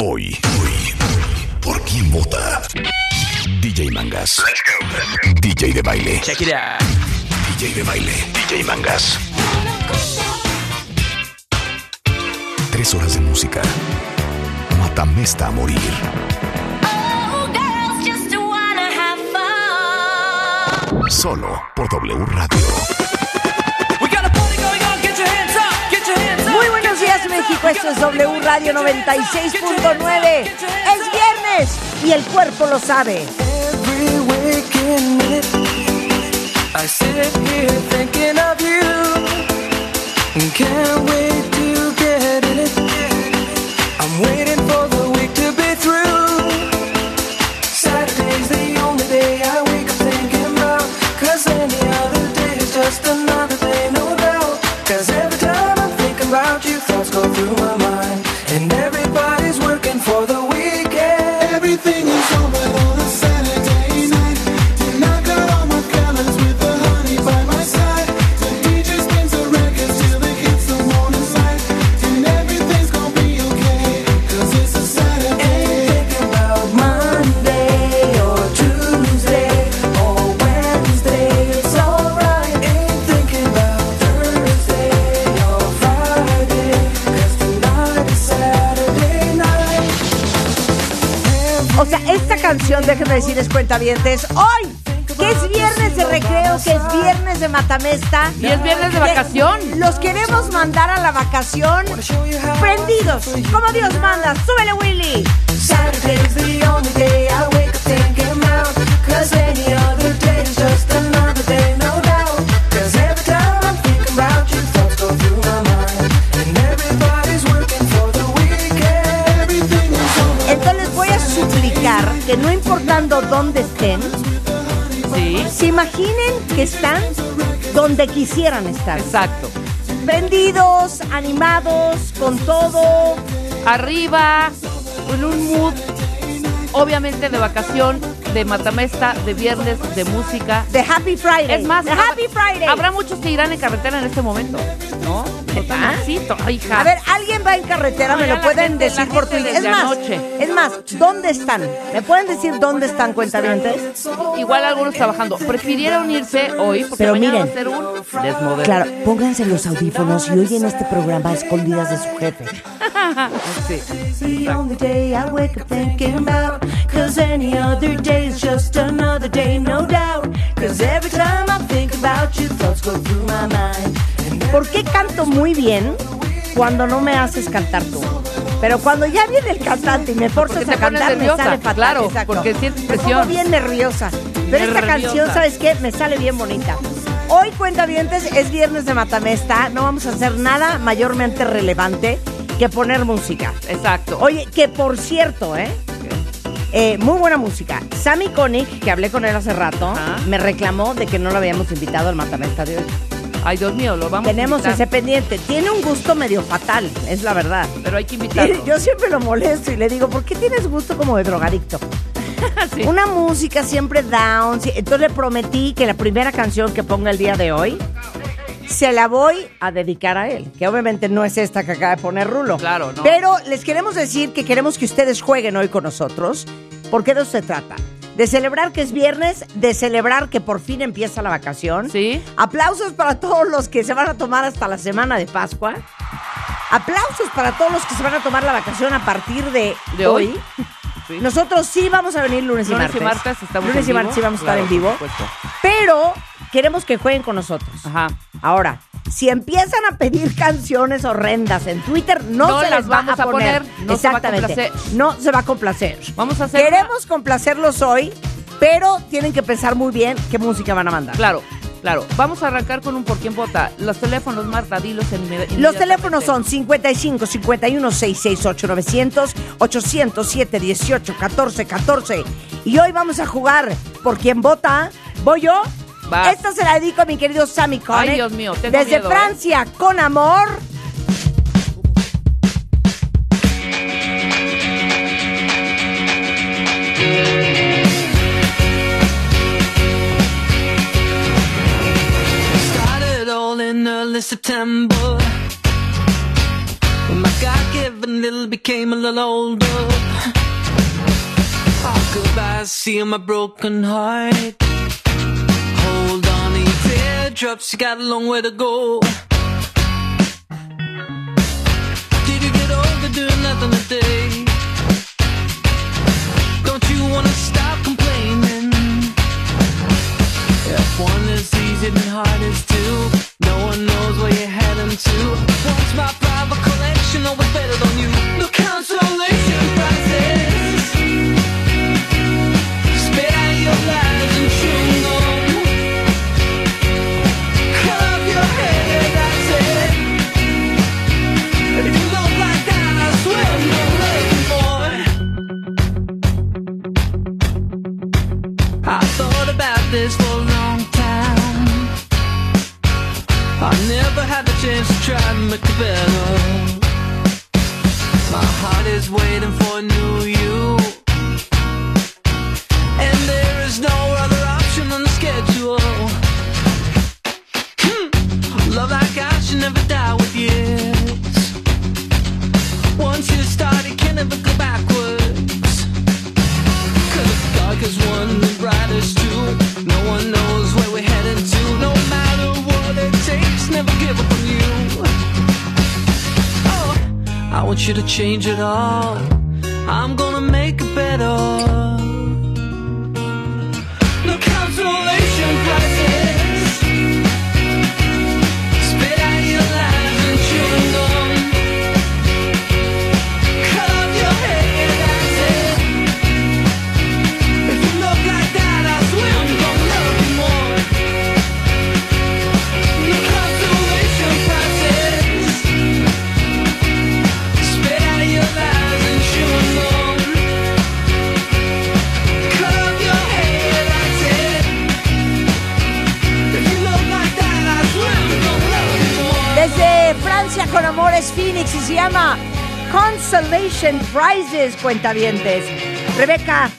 Hoy. Hoy. ¿Por quién vota? DJ Mangas. DJ de baile. Check it out. DJ de baile. DJ Mangas. Tres horas de música. Matamesta a morir. Solo por W Radio. México, esto es W Radio 96.9. Es viernes y el cuerpo lo sabe. Can't wait to get it. I'm waiting for the decirles cuentavientes, hoy, que es viernes de recreo, que es viernes de matamesta. Y es viernes de que vacación. Los queremos mandar a la vacación prendidos, como Dios manda. Súbele, Willy. Dónde estén, Sí, se imaginen que están donde quisieran estar. exacto. Prendidos, animados, con todo. Arriba, con un mood, obviamente de vacación, de matamesta, de viernes, de música. The Happy Friday. Es más, The Happy Friday. Habrá muchos que irán en carretera en este momento, hija. A ver, alguien va en carretera, No, me lo pueden gente- decir por Twitter. Es más, anoche. es más, ¿dónde están? ¿Me pueden decir dónde están cuentavientes? Igual algunos trabajando. Prefirieron irse hoy porque Pero miren. va a ser un desmoder. Claro, pónganse los audífonos y oyen este programa a escondidas de su jefe. the only ¿Por qué canto muy bien cuando no me haces cantar tú? Pero cuando ya viene el cantante y me forzas a cantar, me sale fatal. claro, exacto. porque sientes Me pongo presión. bien nerviosa. Pero esta canción, ¿sabes qué? Me sale bien bonita. Hoy, cuentavientes, es viernes de Matamesta. No vamos a hacer nada mayormente relevante que poner música. Exacto. Oye, que por cierto, ¿eh? Eh, muy buena música. Sammy Koenig, que hablé con él hace rato, me reclamó de que no lo habíamos invitado al Matamesta de hoy. Ay, Dios mío, lo vamos Tenemos a ese pendiente. Tiene un gusto medio fatal, es la verdad. Pero hay que invitarlo. Yo siempre lo molesto y le digo, ¿por qué tienes gusto como de drogadicto? Sí. Una música siempre down. Entonces le prometí que la primera canción que ponga el día de hoy se la voy a dedicar a él. Que obviamente no es esta que acaba de poner Rulo. Claro, no. Pero les queremos decir que queremos que ustedes jueguen hoy con nosotros. Porque de eso se trata. De celebrar que es viernes, de celebrar que por fin empieza la vacación. Sí. Aplausos para todos los que se van a tomar hasta la semana de Pascua. Aplausos para todos los que se van a tomar la vacación a partir de, De hoy. Sí. Nosotros sí vamos a venir lunes, Lunes y y martes. martes estamos lunes en y martes sí vamos a estar en vivo. por supuesto. Pero queremos que jueguen con nosotros. Ajá. Ahora, si empiezan a pedir canciones horrendas en Twitter, no, No se las las va vamos a a poner. poner, no se va a Exactamente. complacer. no se va a complacer. Vamos a hacer Queremos complacerlos hoy, pero tienen que pensar muy bien qué música van a mandar. Claro. Claro, vamos a arrancar con un por quién vota. Los teléfonos, Marta, dilos en Los teléfonos son 55 51 668 900 807 18 14 14. Y hoy vamos a jugar por quien vota. ¿Voy yo? Vas. Esta se la dedico a mi querido Sammy Connect. Ay, Dios mío, tengo Desde miedo, ¿eh? Francia, con amor. All September. When my God-given little became a little older. Oh, goodbye, seeing my broken heart. Teardrops, you got a long way to go. Did you get over doing nothing today? Don't you wanna stop complaining? If one is easy, then hard is two. No one knows where you're heading to. Once my private collection always better than you. No consolation this for a long time. I never had the chance to try to make it better. My heart is waiting for a new you. I want you to change it all. I'm gonna make it better. Es Phoenix y se llama Consolation Prizes, cuentavientes. Rebeca,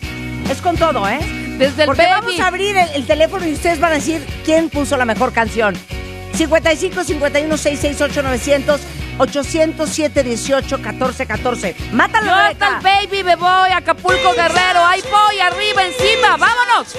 es con todo, ¿eh? Desde el Porque baby. vamos a abrir el, el teléfono y ustedes van a decir quién puso la mejor canción. 55 51 668 900 807 18 14 14. Mátalo, Yo hasta el Rebeca. baby me voy, Acapulco Guerrero, ahí voy, arriba, encima, vámonos.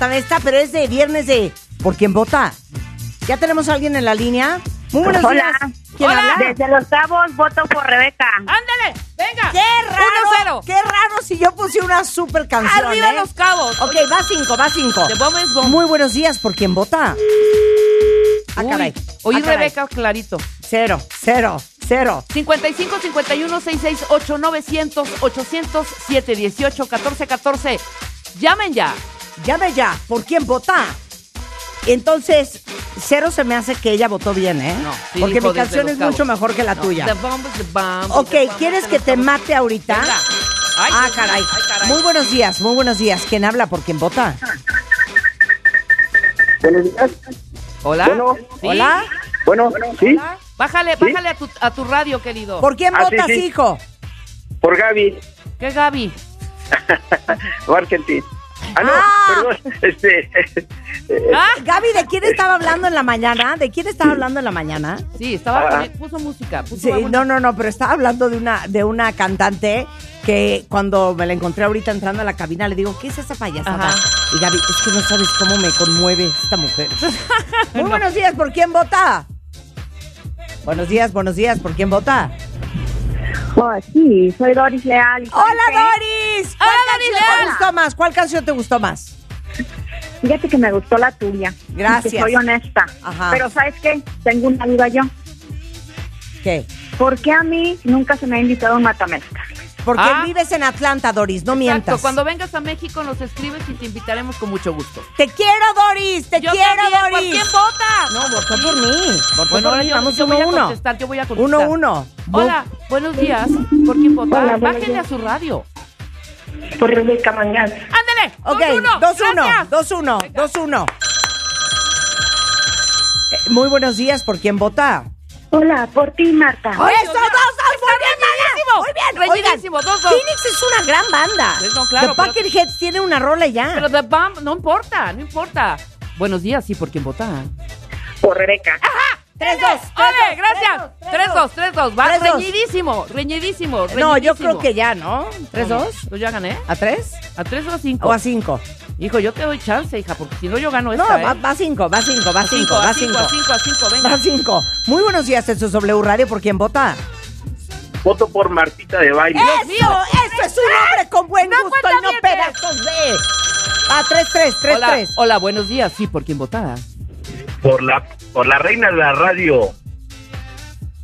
Matamesta, pero es de viernes de ¿Por quién vota? ¿Ya tenemos a alguien en la línea? Muy buenos Hola. días. ¿Quién Hola. habla? Desde Los Cabos voto por Rebeca. ¡Ándale! ¡Venga! ¡Qué raro! 1-0. ¡Qué raro si yo puse una super canción! Arriba ¿eh? los cabos. Ok, va cinco, va cinco. The bomb is bomb. Muy buenos días, ¿por quién vota? Ah, Uy, caray. Oí Ah, caray. Rebeca clarito. Cero, cero, cero. 55 51 668 900 800 718 14 14. Llamen ya. Llame ya, ¿por quién vota? Entonces, cero se me hace que ella votó bien, ¿eh? No, sí Porque mi canción es mucho mejor que la No, tuya. The bomb is the bomb. Ok, The bomb ¿quieres que te mate ahorita? Ay, ah, caray. ay, caray. Muy buenos días, muy buenos días. ¿Quién habla? ¿Por quién vota? Buenos días. Hola. Bueno. ¿Sí? ¿Hola? Bueno, ¿sí? Bájale, ¿Sí? bájale a tu, a tu radio, querido. ¿Por quién Ah, sí, votas, sí. hijo? Por Gaby, ¿Qué, Gaby? o Argentina. Ah, no, Ah. perdón. Este, eh, ¿Ah? Gaby, ¿de quién estaba hablando en la mañana? ¿De quién estaba hablando en la mañana? Sí, estaba Ah. puso música. Puso Sí, no, no, no, pero estaba hablando de una, de una cantante que cuando me la encontré ahorita entrando a la cabina le digo, ¿qué es esa payasada? Ajá. Y Gaby, es que no sabes cómo me conmueve esta mujer. Muy buenos días, ¿por quién vota? Buenos días, buenos días, ¿por quién vota? Oh, sí, soy Doris Leal. ¿Y ¡Hola? Doris! ¿Cuál Hola, canción Doris! te gustó más? ¿Cuál canción te gustó más? Fíjate que me gustó la tuya. Gracias. Y que soy honesta. Ajá. Pero ¿sabes qué? Tengo una duda yo. ¿Qué? ¿Por qué a mí nunca se me ha invitado a un matamesta? Porque Ah. vives en Atlanta, Doris, no Exacto, mientas. cuando vengas a México nos escribes y te invitaremos con mucho gusto. Te quiero, Doris, te Yo quiero, también, ¿por Doris. quién vota? No, votó por mí. Votó Bueno, por ahora mí. yo, Vamos yo uno, voy a uno. contestar, yo voy a contestar. Uno, uno. Hola, buenos días. ¿Por quién vota? Hola, Bájenle a su radio. Por Rebeca Mangas. ¡Ándele! Ok, 2-1. 2-1, gracias. 2-1, 2-1. Eh, Muy buenos días, ¿por quién vota? Hola, por ti, Marta. ¡Eso, Oigan, reñidísimo, dos, dos. Phoenix es una gran banda. Sí, no, claro, The pero- Bucketheads tiene una rola ya. Pero The Bomb, no importa, no importa. Buenos días, sí, ¿por quién vota? Por Rebeca. 3-2. ¡Ole, gracias! 3-2, 3-2. Va 3-2. reñidísimo, reñidísimo, No, yo creo que ya, ¿no? ¿3-2? Pues ya gané. ¿A 3? ¿A 3 o a 5? ¿O a 5? Hijo, yo te doy chance, hija, porque si no yo gano No, esta, va- ¿eh? va 5, va 5, va 5, a va 5, 5. a 5, a 5, venga. Va 5. Muy buenos días, esto es W Radio, ¿por quién vota? Voto por Martita de baile. ¡Eso! mío. ¡Eso es un hombre con buen No gusto y no pedazos de... Ah, 3-3, 3-3. Hola, hola, buenos días, sí, ¿por quién vota? Por la, por la reina de la radio.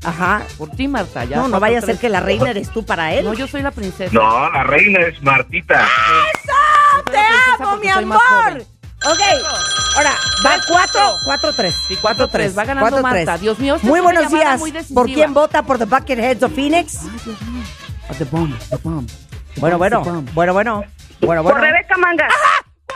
Ajá. Por ti, Marta, ya. No, no vaya a ser tres. que la reina eres tú para él. No, yo soy la princesa. No, la reina es Martita. Soy ¡Te amo, mi soy más amor! Ok, ahora, va 4, 4-3. Sí, 4-3, va ganando Marta. Dios mío, Muy buenos días. muy. ¿Por quién vota por The Bucketheads of Phoenix? Ah, The bomb, the bomb. The Bueno, bomb, bueno, the bomb. bueno, bueno. Bueno, Por bueno. Rebeca Mangas.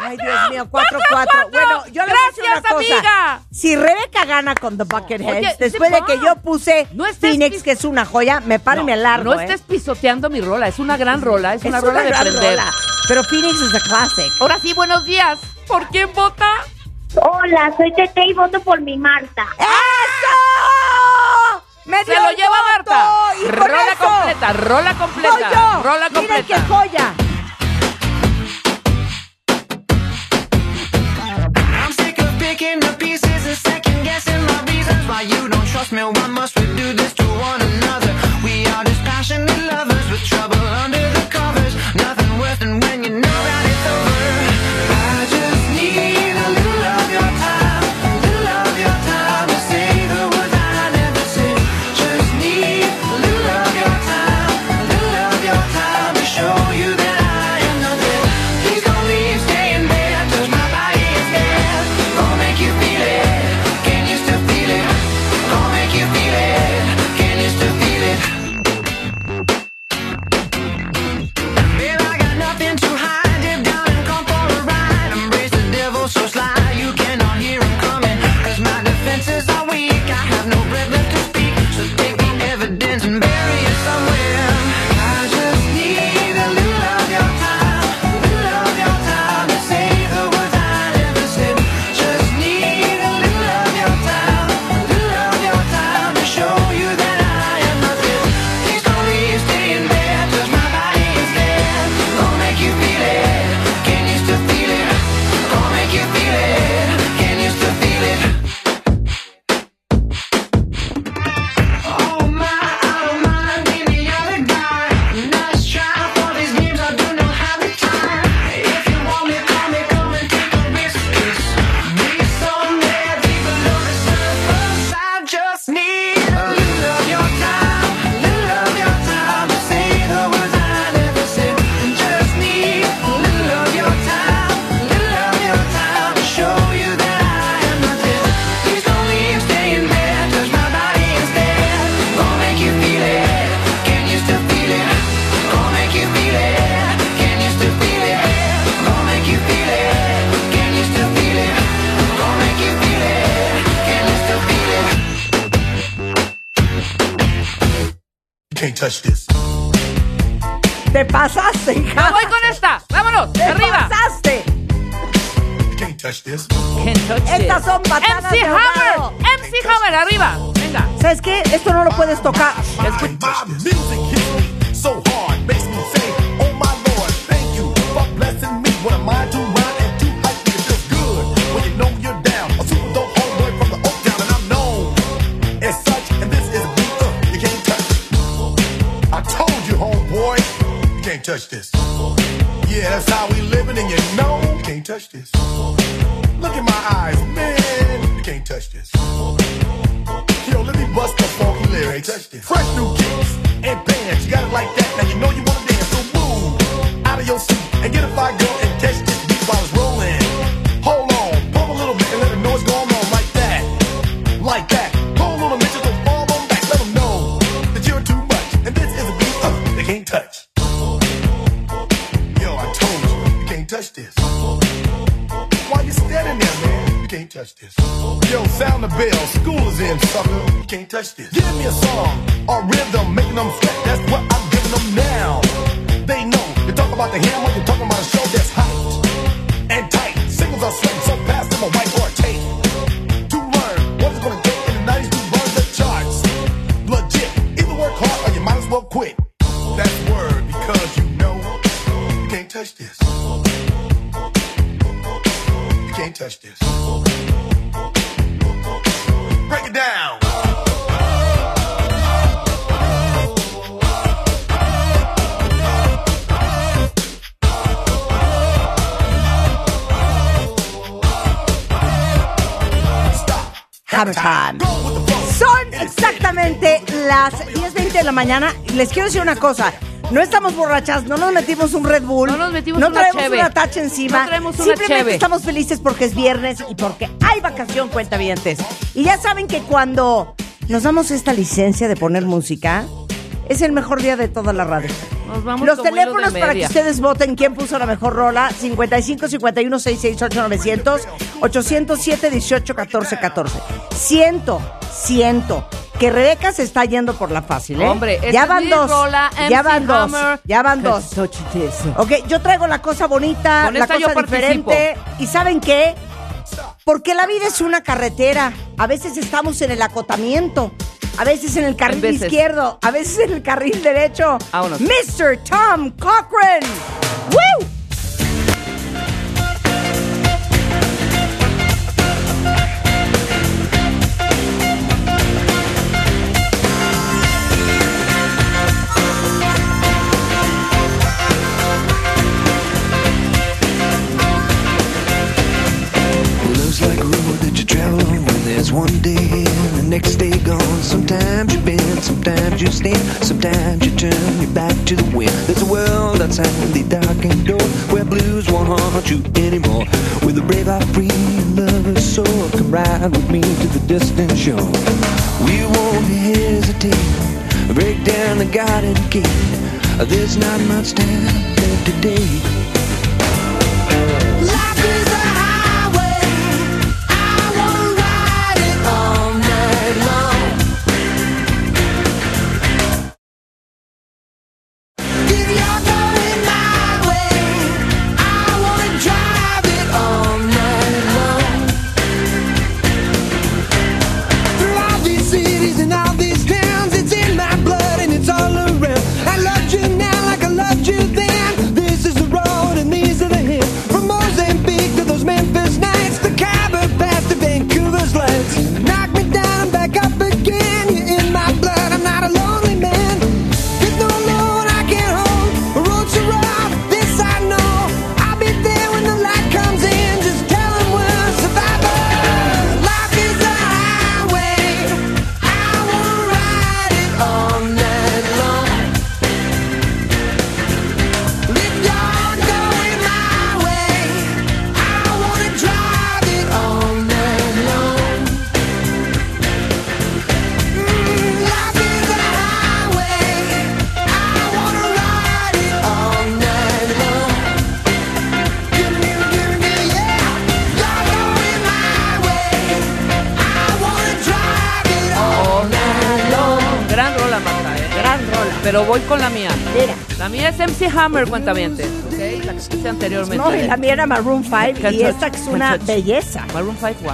Ay, Dios mío, 4-4. cuatro! Bueno, yo le voy a decir una Gracias, cosa. amiga. Si Rebeca gana con The Bucketheads, Oye, después de que yo puse No Phoenix, que es una joya, me paro y me largo. No ¿eh? estés pisoteando mi rola, es una gran rola, es, Es una rola de rola, Pero Phoenix es a classic. Ahora sí, buenos días. ¿Por quién vota? Hola, soy Tete y voto por mi Marta. ¡Eso! ¡Me Se dio lo el lleva voto! Marta. ¡Y Rola eso completa, rola completa. yo! Rola ¡Miren completa. qué joya! And second guessing my reasons why you don't trust me. Why must we do this to one another? We are just passionate lovers with trouble mañana. Les quiero decir una cosa. No estamos borrachas, no nos metimos un Red Bull. No nos metimos no una traemos cheve. una tacha encima. No traemos una Simplemente estamos felices porque es viernes y porque hay vacación, cuenta vientes. Y ya saben que cuando nos damos esta licencia de poner música, es el mejor día de toda la radio. Los teléfonos para que ustedes voten quién puso la mejor rola, 55 51 668 900 807 18 14 14. Ciento, ciento que Rebeca se está yendo por la fácil, ¿eh? Hombre, ya van, dos, ya van dos. ya van dos. Ya van dos. Ok, yo traigo la cosa bonita, la cosa diferente. ¿Y saben qué? Porque la vida es una carretera. A veces estamos en el acotamiento. A veces en el carril izquierdo. A veces en el carril derecho. Mr. Tom Cochran. ¡Woo! sandy, darkened door Where blues won't haunt you anymore. With a brave heart, free and lover's soul Come ride with me to the distant shore. We won't hesitate Break down the garden gate. There's not much time left today La que puse anteriormente. No, y la mía era Maroon 5 y esta es una belleza. Maroon 5, wow.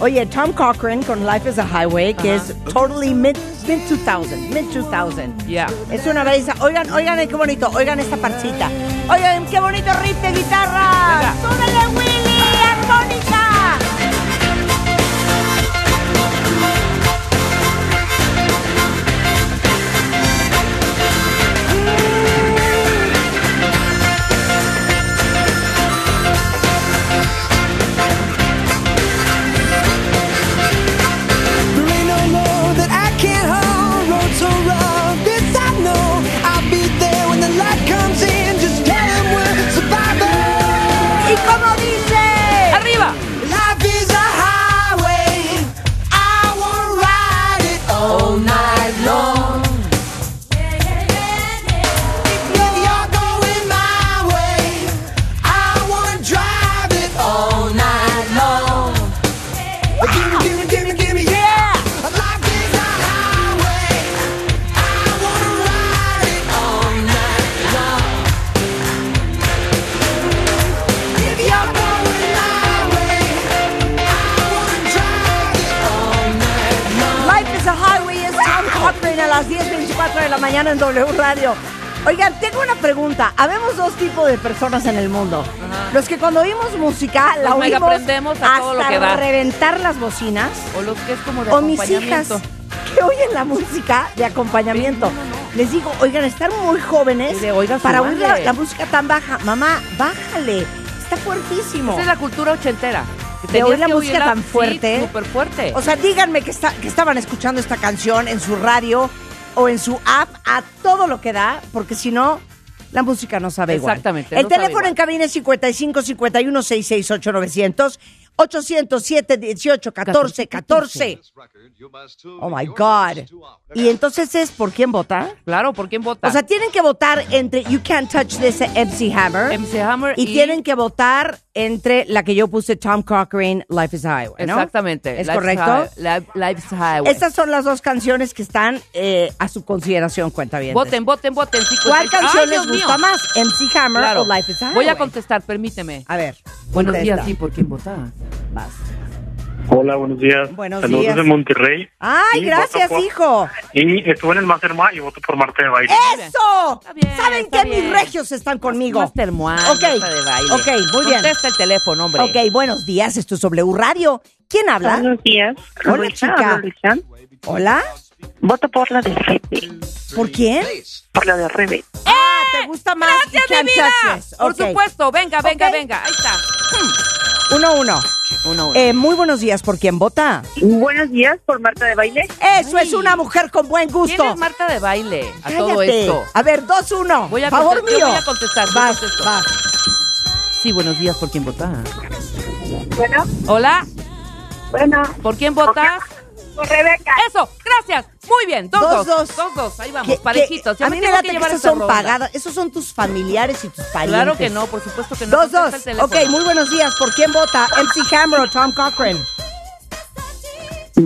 Oye, Tom Cochran con Life is a Highway, que es totally mid, mid 2000, mid 2000. Ya. Es una belleza. Oigan, oigan, qué bonito. Oigan esta partita. Oigan, qué bonito riff de guitarra. Venga. ¡Súbele, Willy! Las 10.24 de la mañana en W Radio. Oigan, tengo una pregunta. Habemos dos tipos de personas en el mundo. Los que cuando oímos música la Los oímos a lo hasta que da. reventar las bocinas. O los que es como de O mis hijas que oyen la música de acompañamiento. Les digo, oigan, están muy jóvenes Y de, "Oiga, para oír la, súbanle". la música tan baja. Mamá, bájale. Está fuertísimo. Esa es la cultura ochentera. De oír la que música oírla, tan fuerte. Sí, fuerte. O sea, díganme que, está, que estaban escuchando esta canción en su radio o en su app a todo lo que da, porque si no, la música no sabe igual. Exactamente, El no teléfono en cabina es 55 51 668 900 807 18 14 14. Oh my God. Y entonces es por quién vota. claro, ¿por quién vota? O sea, tienen que votar entre You Can't Touch This MC Hammer. MC Hammer y, y- tienen que votar entre la que yo puse Tom Cochran, Life is Highway, ¿no? Exactamente. ¿Es correcto? High- Life- Life's Highway. Estas son las dos canciones que están eh, a su consideración, cuenta bien. Voten, voten, voten. sí, ¿Cuál canción ¡Ay, les gusta mío! más? ¿MC Hammer Claro. o Life is a Voy a Highway? contestar, permíteme. A ver. Buenos días, sí, ¿por quién vota? Vas. Hola, buenos días. Buenos Saludos días. de Monterrey. Ay, Y gracias, por- hijo. Y estuve en el Mastermind y voto por Marta de Baile. ¡Eso! Está bien, ¿Saben está qué? bien. Mis regios están conmigo. Master Moine, Ok, Marta de baile. ok, muy bien. Contesta el teléfono, hombre. Ok, buenos días, esto es W Radio. ¿Quién habla? Buenos días. Hola, Luisa, chica. Luisa. ¿Hola? Voto por la de Rebe. ¿Por quién? Por la de Rebe. Ah, ¿te gusta más? ¡Gracias, mi vida! Por supuesto, venga, venga, venga. Ahí está. Uno, uno. Uno, uno. Eh, muy buenos días, ¿por quién vota? Buenos días por Marta de Baile. Eso es una mujer con buen gusto. ¿Quién es Marta de baile a todo esto? A ver, dos, uno. Voy a Favor yo voy a contestar, Vas, vas. Sí, buenos días, ¿por quién vota? Bueno, Hola, bueno. ¿por quién votas? Rebeca. Eso, gracias. Muy bien, dos, Dos, dos. dos. Dos, dos. Ahí vamos, Que- parejitos. que Ya a mí me late que, esas esta son pagadas. Esos son tus familiares y tus parientes. Claro que no, por supuesto que no. Dos, dos. Ok, muy buenos días. ¿Por quién vota? MC Hammer o Tom Cochran.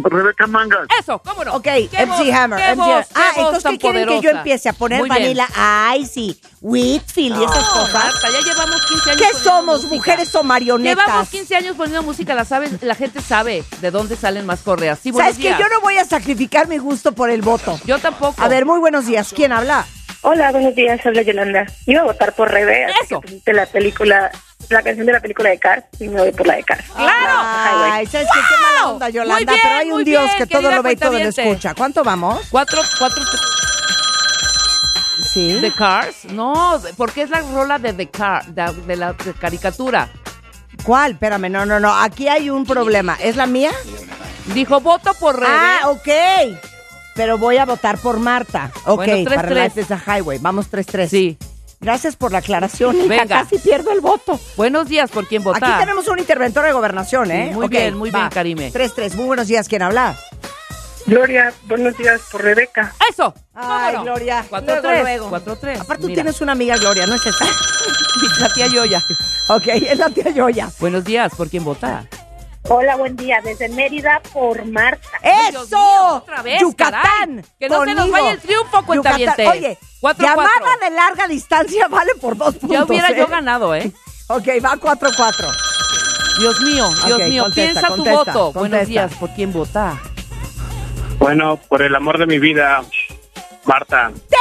Rebeca Mangas. Eso, ¿cómo no? Ok, ¿Qué MC voz, Hammer. qué MC voz, Ah, entonces, tan ¿qué quieren que yo poderosa? empiece a poner Muy bien. Vanilla Icy, Whitfield y esas No, cosas? Marta, ya llevamos 15 años ¿Qué somos, música. mujeres o marionetas? Llevamos 15 años poniendo música, la sabes, la gente sabe de dónde salen más correas. Sí, ¿Sabes que. Yo no voy a sacrificar mi gusto por el voto. Yo tampoco. A ver, muy buenos días. ¿Quién habla? Hola, buenos días. Habla Yolanda. Iba a votar por Rebe. Eso. la película, la canción de la película de Cars. Y me voy por la de Cars. ¡Claro! Ay, ¿sabes qué? Qué mala onda, Yolanda. Bien, pero hay un Dios bien, que todo lo ve y todo lo escucha. ¿Cuánto vamos? Cuatro, cuatro, Sí. ¿The Cars? No, porque es la rola de The Car, de, de la de caricatura. ¿Cuál? Espérame, no, no, no. Aquí hay un problema. ¿Es la mía? Dijo, voto por Rebe. Ah, ok. Pero voy a votar por Marta. Ok, Bueno, tres, para tres. Life is a Highway. Vamos 3-3. Sí. Gracias por la aclaración. hija. Venga. Casi pierdo el voto. Buenos días, ¿por quién votar? Aquí tenemos un interventor de gobernación, ¿eh? Sí, muy bien, muy bien. Karime. 3-3. Muy buenos días. ¿Quién habla? Gloria, buenos días por Rebeca. ¡Eso! Ay. Gloria. Cuatro, Luego, tres. luego. Cuatro, tres. Aparte, tú Mira. tienes una amiga, Gloria, ¿no es esa? La tía Yoya. ok, es la tía Yoya. Buenos días, ¿por quién vota? Hola, buen día. Desde Mérida por Marta. ¡Eso! mío, otra vez, ¡Yucatán! caray. Que no se nos vaya el triunfo, cuentavientes. Yucatán. Oye, Cuatro, llamada cuatro. de larga distancia vale por dos puntos. Ya hubiera ¿eh? yo ganado, ¿eh? Ok, va 4-4. Dios mío, Dios mío, contesta, piensa contesta, tu voto. contesta. Buenos días, ¿por quién vota? Bueno, por el amor de mi vida, Marta. Se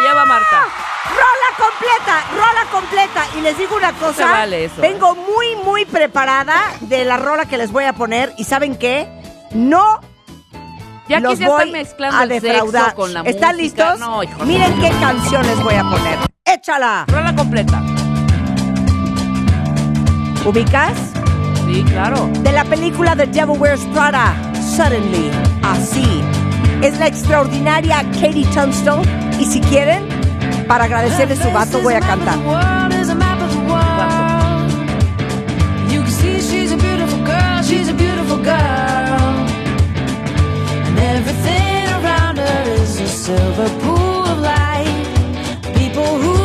la lleva Marta. Rola completa, rola completa. Y les digo una cosa. vale eso, Vengo muy, muy preparada de la rola que les voy a poner. ¿Y saben qué? No Ya los ya voy están mezclando a el defraudar. sexo con la ¿Están música. listos? No, hijo, no. Miren qué canción les voy a poner. ¡Échala! Rola completa. ¿Ubicas? Sí, claro. De la película The Devil Wears Prada. Suddenly. Así. Es la extraordinaria Katie Tunstall. Y si quieren, para agradecerle su vato, voy a cantar. Silver pool of light. People who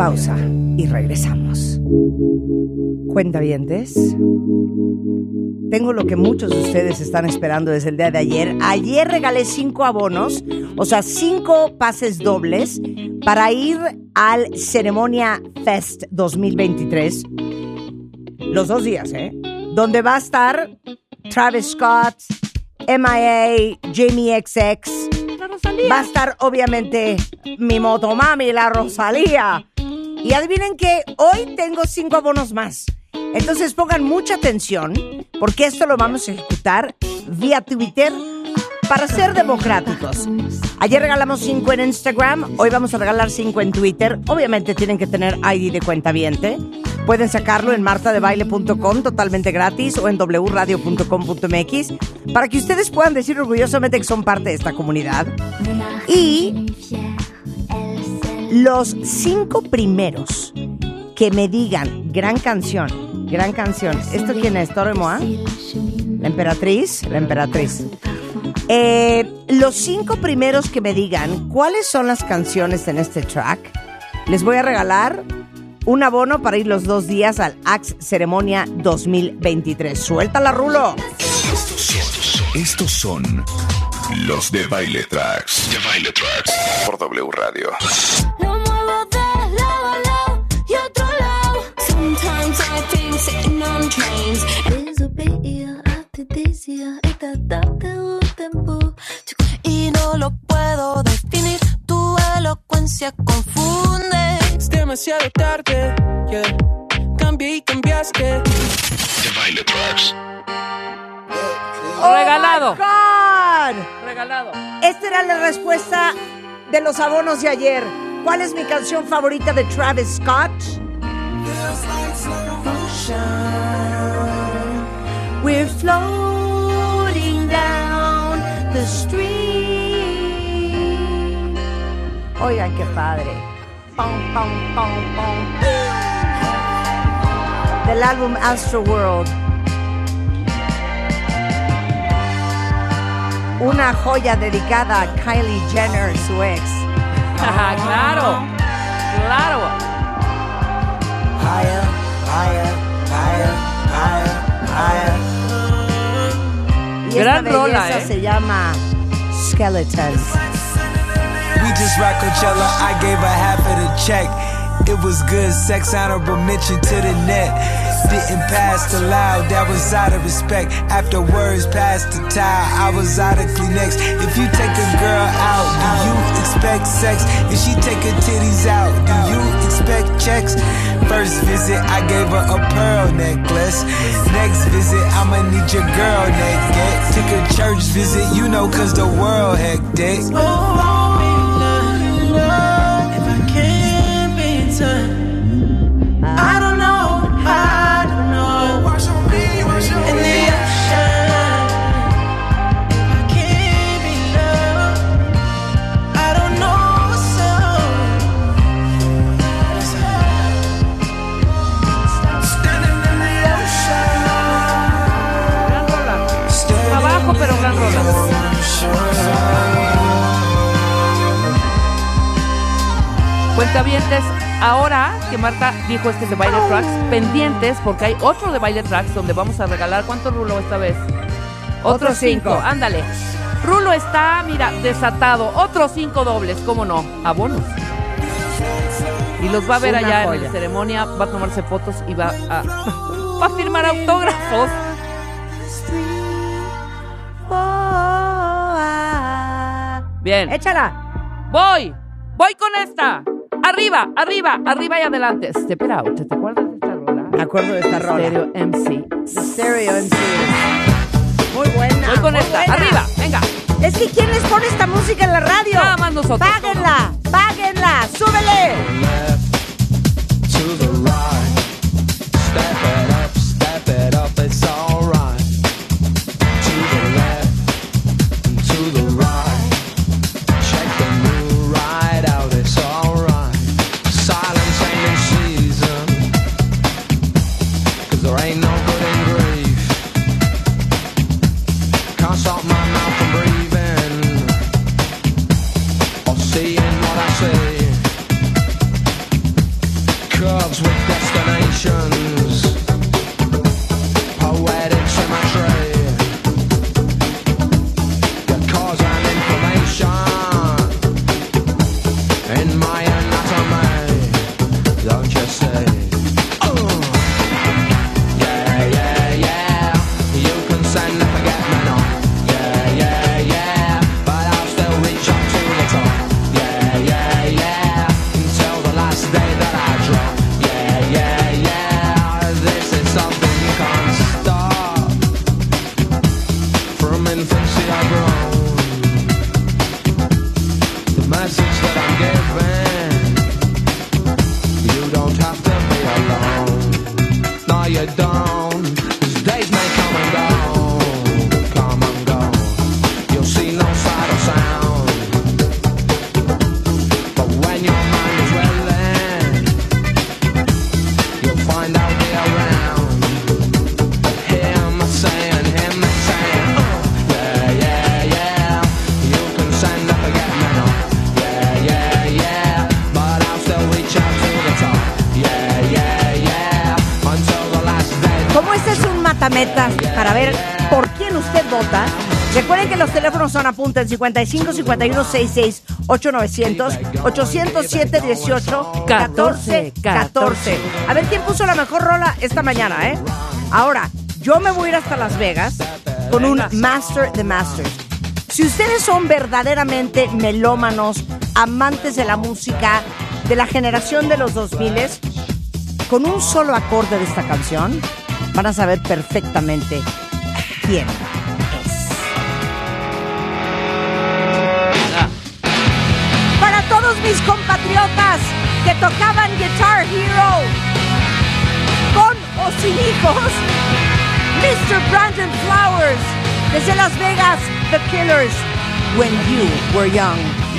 pausa y regresamos. Cuentavientes. Tengo lo que muchos de ustedes están esperando desde el día de ayer. Ayer regalé cinco abonos, o sea, cinco pases dobles para ir al Ceremonia Fest 2023. Los dos días, ¿eh? Donde va a estar Travis Scott, MIA, Jamie XX. Va a estar, obviamente, mi motomami, la Rosalía. Y adivinen que hoy tengo cinco abonos más. Entonces pongan mucha atención, porque esto lo vamos a ejecutar vía Twitter para ser democráticos. Ayer regalamos cinco en Instagram, hoy vamos a regalar cinco en Twitter. Obviamente tienen que tener ID de cuenta Pueden sacarlo en martadebaile.com totalmente gratis o en wradio.com.mx para que ustedes puedan decir orgullosamente que son parte de esta comunidad. Y los cinco primeros que me digan gran canción, gran canción. ¿Esto quién es? ¿Toro Moa? La emperatriz, la emperatriz. Eh, los cinco primeros que me digan cuáles son las canciones en este track, les voy a regalar un abono para ir los dos días al Axe Ceremonia 2023. ¡Suéltala, Rulo! Estos son, estos son los de Baile Tracks. De Baile Tracks. Por W Radio. Sometimes I think sitting on trains. Desopía, afrodisia, esta tarde un tempo. Y no lo puedo definir. Tu elocuencia confunde. Es demasiado tarde, yeah. Cambié y cambiaste. De Baile Tracks. Regalado. ¡Oh, my God! Regalado. Esta era la respuesta de los abonos de ayer. ¿Cuál es mi canción favorita de Travis Scott? We're floating down the. Oigan qué padre. Pum, pum, pum, pum. Del álbum Astro World. Una joya dedicada a Kylie Jenner, su ex. Claro. Claro. Higher, higher, higher, higher, higher. Y Gran esta rola, belleza ¿eh? se llama Skeletons. We just rock Coachella, I gave a half of the check. It was good sex, honorable mention to the net. Didn't pass the loud, that was out of respect. After words passed the towel, I was out of Kleenex. If you take a girl out, do you expect sex? If she take her titties out, do you expect checks? First visit, I gave her a pearl necklace. Next visit, I'ma need your girl naked. Took a church visit, you know, cause the world hectic. I don't Cuentavientes, ahora que Marta dijo este de Baile Tracks, pendientes porque hay otro de Baile Tracks donde vamos a regalar. ¿Cuánto Rulo esta vez? Otros cinco. Ándale. Rulo está, mira, desatado. Otros cinco dobles, ¿cómo no? Abonos. Y los va a ver Una allá en la ceremonia, va a tomarse fotos y va a, va a firmar autógrafos. Bien. Échala. Voy, voy con esta. Arriba, arriba, arriba y adelante. Step it out. ¿Te acuerdas de esta rola? Me acuerdo de esta rola. Stereo MC. The Stereo MC. Muy buena. Voy con muy esta. buena. Arriba, venga. Es que ¿quién les pone esta música en la radio? Nada más nosotros. Páguenla, páguenla, súbele. to the right. Step it up, son a punta en 55 51 66 8900 807 18 14 14. A ver quién puso la mejor rola esta mañana, ¿eh? Ahora, yo me voy a ir hasta Las Vegas con un Master de Masters. Si ustedes son verdaderamente melómanos, amantes de la música, de la generación de los 2000 con un solo acorde de esta canción, van a saber perfectamente quién mis compatriotas que tocaban Guitar Hero, con o sin hijos, Mr. Brandon Flowers, desde Las Vegas, The Killers, When You Were Young.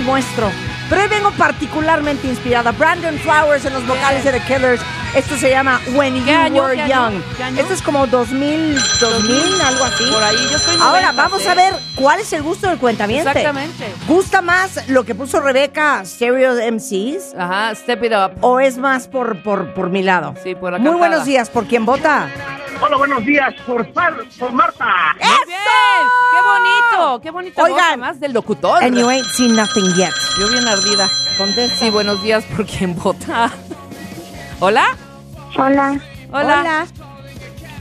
Veces muestro, pero hoy vengo particularmente inspirada. Brandon Flowers en los vocales de The Killers. Esto se llama When You año, Were Young. qué año? Esto es como 2000, 2000, algo así. Por ahí, yo estoy Ahora, noventas, vamos ¿eh? a ver cuál es el gusto del cuentamiento. Exactamente. ¿Gusta más lo que puso Rebeca, Stereo MCs? Ajá, step it up. ¿O es más por, por, por mi lado? Sí, por la Muy cantada. buenos días. ¿Por quién vota? Hola, buenos días, por, Far- por Marta. ¡Qué bonito! ¡Qué bonito! Oigan. más del locutor. And you ain't seen nothing yet. Yo bien ardida. Contesta. Sí, buenos días por quien vota. ¿Hola? Hola, Hola.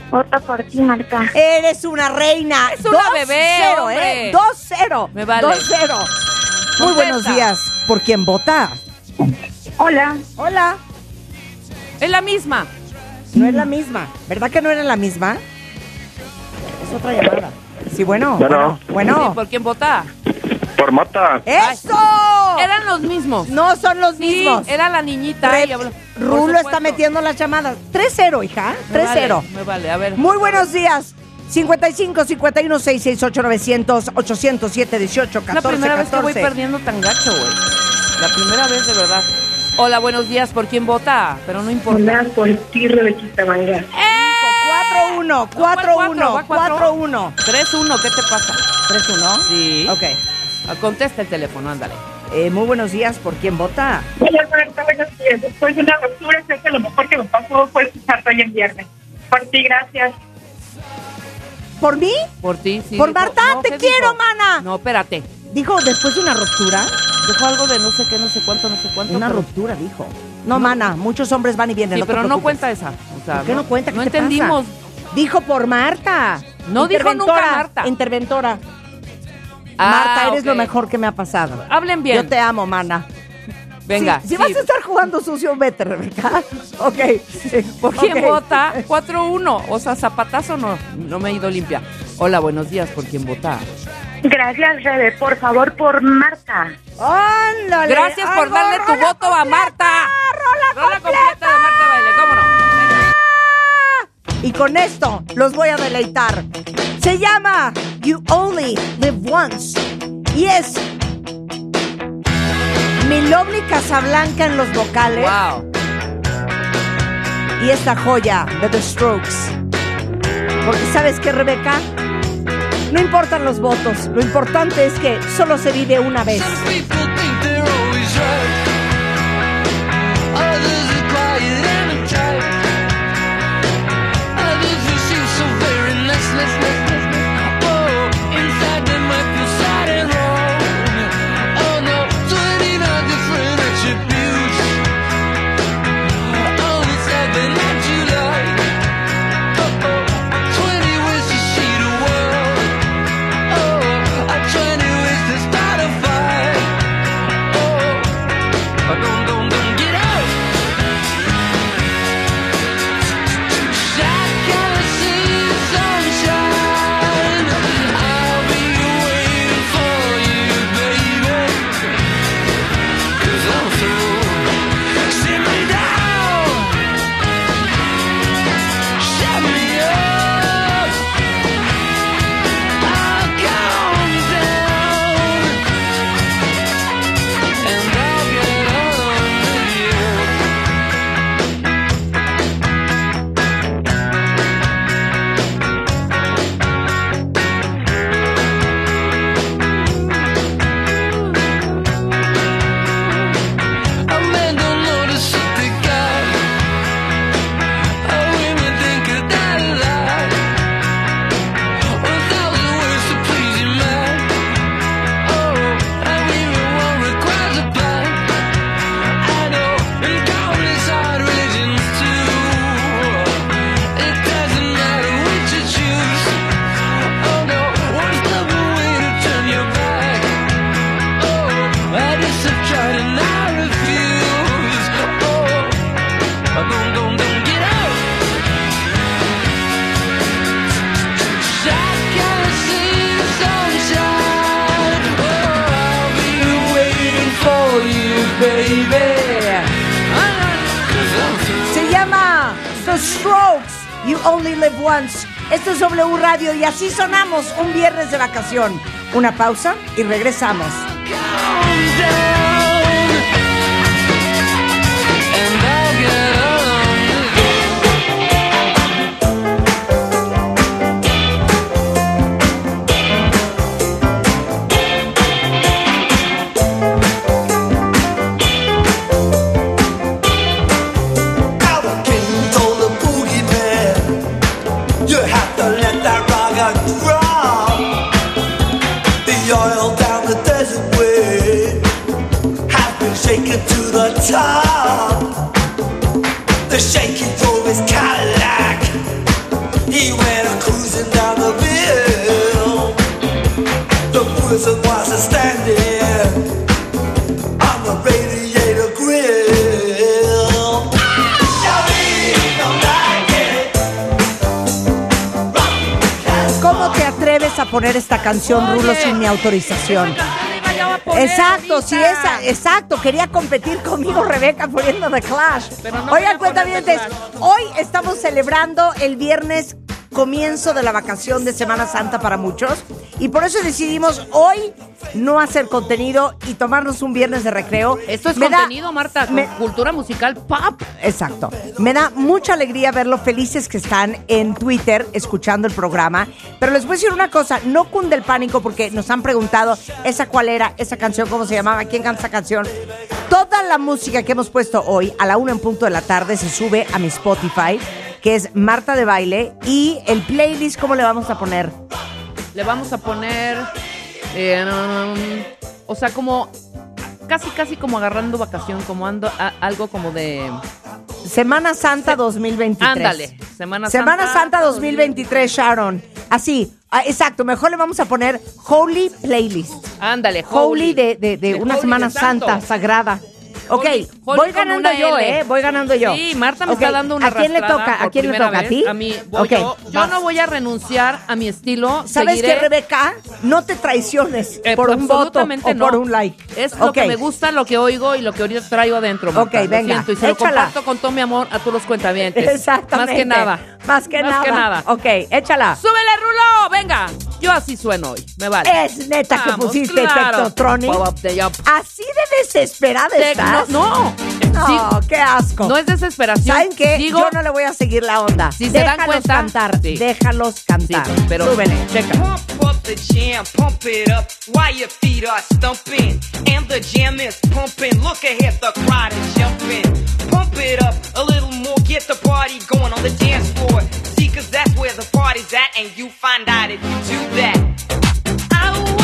voto por ti, Marta. Eres una reina. Es una bebé, 2-0, hombre. ¿eh? 2-0. Me vale. 2-0. Muy buenos días. ¿Por quién vota? Hola, Hola. Es la misma. No es la misma. ¿Verdad que no era la misma? Es otra llamada. Sí, bueno. Bueno. Bueno. Sí, ¿Por quién vota? Por Marta. ¡Eso! Eran los mismos. No son los Sí, mismos. era la niñita. Re- y habló- por Rulo está metiendo las llamadas. 3-0, hija. Me 3-0. vale, Me vale, a ver. Muy buenos días. 55 51 668 900 807 18 Es la 14 primera vez que voy 14. perdiendo tan gacho, güey. La primera vez de verdad. Hola, buenos días. ¿Por quién vota? Pero no importa. Hola, por ti, Rebequita Manga. 4-1, 4-1, 4-1. 3-1, ¿qué te pasa? 3-1. Sí. Ok. Ah, Contesta el teléfono, ándale. Eh, muy buenos días, ¿por quién vota? Hola, Marta, buenos días. Después de una ruptura, sé que lo mejor que me pasó fue escucharte hoy en viernes. Por ti, gracias. ¿Por mí? Por ti, sí. Por Marta, no, te ¿qué quiero, dijo? mana. No, espérate. Dijo después de una ruptura. Dijo algo de no sé qué, no sé cuánto, no sé cuánto. Una pero- ruptura, dijo. No, mana, muchos hombres van y vienen. Sí, no te pero no cuenta esa. O sea, ¿Por qué no cuenta? ¿Qué No te entendimos. pasa? Dijo por Marta. No dijo nunca Interventora, Marta. Interventora. Ah, Marta, eres lo mejor que me ha pasado. Hablen bien. Yo te amo, mana. Venga. Si, si sí. vas a estar jugando sucio, vete, Rebeca. Ok. ¿Por quién vota? 4-1. O sea, zapatazo no, no me he ido limpia. Hola, buenos días. ¿Por quién vota? Gracias, Rebe. Por favor, por Marta. ¡Ándale! Gracias por darle tu voto a Marta. ¡Rola, Rola completa de Marta de Baile, ¿cómo no? Y con esto los voy a deleitar. Se llama You Only Live Once. Y es Milovni Casablanca en los vocales. Wow. Y esta joya de The Strokes. Porque ¿sabes qué, Rebeca? No importan los votos. Lo importante es que solo se vive una vez. Only Live Once. Esto es W Radio y así sonamos un viernes de vacación. Una pausa y regresamos. The Cadillac. He went cruising down the. ¿Cómo te atreves a poner esta canción, Rulo, sin mi autorización? Exacto, sí, esa, exacto. Quería competir conmigo, Rebeca, poniendo The Clash. No Oigan, cuentavientes, hoy estamos celebrando el viernes comienzo de la vacación de Semana Santa para muchos. Y por eso decidimos hoy no hacer contenido y tomarnos un viernes de recreo. Esto es Me da- contenido, Marta, me- cultura musical pop. Exacto. Me da mucha alegría ver lo felices que están en Twitter escuchando el programa. Pero les voy a decir una cosa, no cunde el pánico porque nos han preguntado esa cuál era, esa canción, cómo se llamaba, quién canta esa canción. Toda la música que hemos puesto hoy a la una en punto de la tarde se sube a mi Spotify, que es Marta de Baile. Y el playlist, ¿cómo le vamos a poner? Le vamos a poner. eh, um, o sea, como. Casi, casi como agarrando vacación, como ando, a- algo como de. Semana Santa 2023. Ándale, Semana Semana Santa Santa 2023, Sharon. Así, ah, exacto. Mejor le vamos a poner Holy Playlist. Ándale, Holy de, de- de una Holy Semana. Santa sagrada. Ok, voy ganando yo, L. ¿eh? Voy ganando yo. Sí, Marta me está dando una ¿A quién le toca? ¿A quién le toca? ¿A ti? A mí, voy Ok, yo. No voy a renunciar a mi estilo. ¿Sabes seguiré- qué, Rebeca? No te traiciones Eh, por un voto o no. por un like. Es lo Ok. que me gusta, lo que oigo y lo que ahorita traigo adentro. Marta, Ok, lo venga, siento, y se lo échala. comparto con todo mi amor a todos los cuentavientes. Exactamente. Más que nada. Más que Más nada. que nada. Ok, échala. ¡Súbele, Rulo! ¡Venga! Yo así sueno hoy. Me vale. Es neta que pusiste claro. Así de desesperada Tecno- estás. no. No, qué asco. No es desesperación. ¿Saben qué? Digo, Yo no le voy a seguir la onda. Si se dan déjalos cuenta, cantar. sí. Déjalos cantar. Sí, pero- Súbele. checa. Pump up the jam, pump it up while your feet are stumping. And the jam is pumping. Look ahead, the crowd is jumping. Pump it up a little more, get the party going on the dance floor. See, cause that's where the party's at, and you find out if you do that. Our,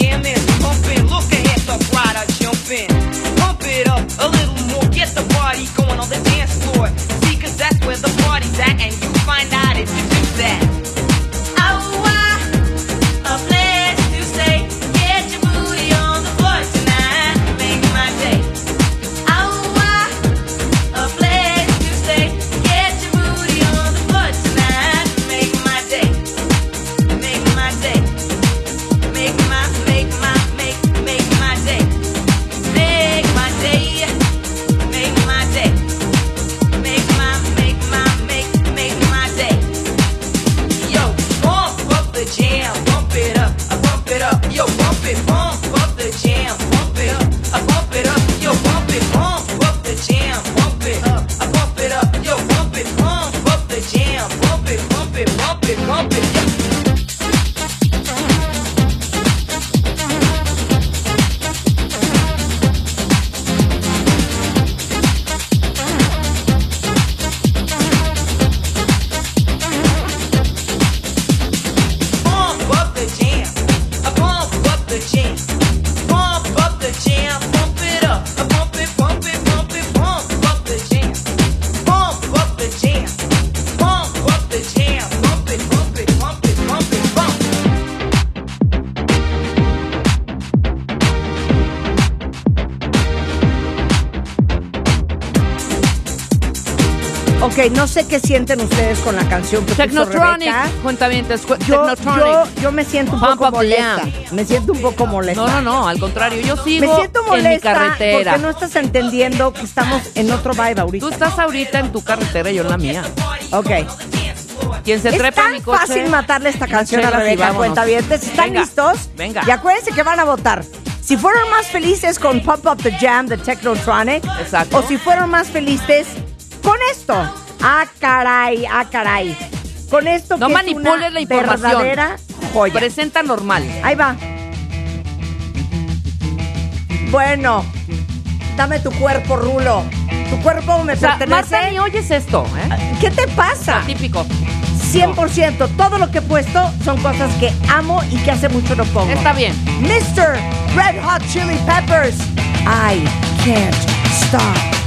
And the jam is pumping. Look ahead, the crowd are jumping. Pump it up a little more, get the party going on the dance floor. See, cause that's where the party's at, and you find out if you do that. No sé qué sienten ustedes con la canción que Technotronic. Rebeca. Cuentavientes. cu- Yo, Technotronic. yo, yo me siento un poco molesta. Me siento un poco molesta. No, no, no, al contrario, yo sigo Me siento en mi molesta carretera. porque no estás entendiendo que estamos en otro vibe ahorita. Tú estás ahorita en tu carretera y yo en la mía. Ok. Quien se es trepa en mi coche. fácil matarle esta canción a Rebeca. Cuentavientes. ¿Están Venga, listos? venga. Y acuérdense que van a votar. Si fueron más felices con Pump Up the Jam de Technotronic. Exacto. O si fueron más felices con esto. Ah, caray, ah, caray. Con esto No que es manipules una la información. verdadera joya. Presenta normal. Ahí va. Bueno, dame tu cuerpo, Rulo. Tu cuerpo me O sea, pertenece. Marta, ni oyes esto, ¿eh? ¿Qué te pasa? Típico. 100%. Todo lo que he puesto son cosas que amo y que hace mucho no pongo. Está bien. Mr. Red Hot Chili Peppers. I can't stop.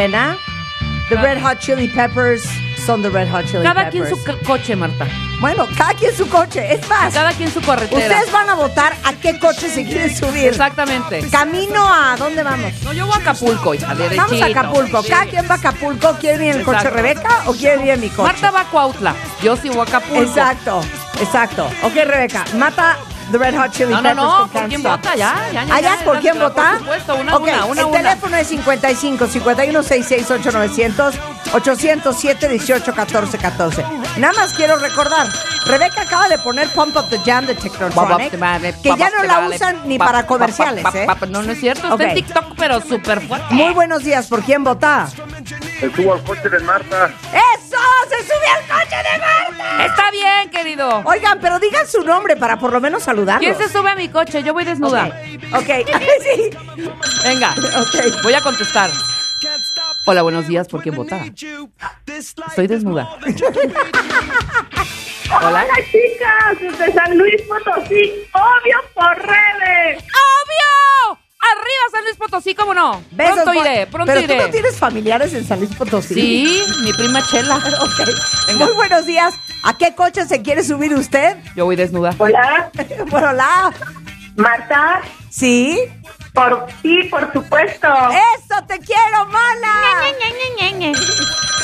Pena. The Red Hot Chili Peppers son The Red Hot Chili Cada quien Peppers. su co- coche, Marta. Bueno, cada quien su coche. Es más, Cada quien su carretera. ustedes van a votar a qué coche se quieren subir. Exactamente. Camino a dónde vamos. No, yo voy a Acapulco, hija, derechito. Vamos a Acapulco. Cada quien va a Acapulco. ¿Quiere ir en el coche Exacto. Rebeca o quiere ir en mi coche? Marta va a Cuautla. Yo sí voy a Acapulco. Exacto, exacto. Ok, Rebeca, mata The Red Hot Chili No, no, Peppers no, con ¿por quién vota? Ya, ya, ya, ¿Ah, ya? ya, ¿Por ya, quién por vota? supuesto, una, Ok, una, una, el una. teléfono es 55 51 66 8900 807 18 14 14. Nada más quiero recordar, Rebeca acaba de poner Pump Up the Jam de Technotronic, que ya no la usan ni para comerciales, ¿eh? No, no es cierto. Está Ok. en TikTok, pero súper fuerte. Muy buenos días, ¿por quién vota? Se subo al coche de Marta. ¡Eso! ¡Se sube al coche de Marta! Está bien, querido. Oigan, pero digan su nombre para por lo menos saludarlos. ¿Quién se sube a mi coche? Yo voy desnuda. Ok, sí. Venga. Ok. Voy a contestar. Hola, buenos días. ¿Por quién vota? Estoy desnuda. Hola, chicas, desde San Luis Potosí, obvio por redes. ¡Obvio! ¡Arriba San Luis Potosí, cómo no! Besos, pronto iré, pronto Pero iré. tú no tienes familiares en San Luis Potosí. Sí, mi prima Chela. Ok. Venga. Muy buenos días. ¿A qué coche se quiere subir usted? Yo voy desnuda. Hola, bueno, hola. Marta, ¿Sí? por sí, por supuesto. ¡Eso te quiero, mala!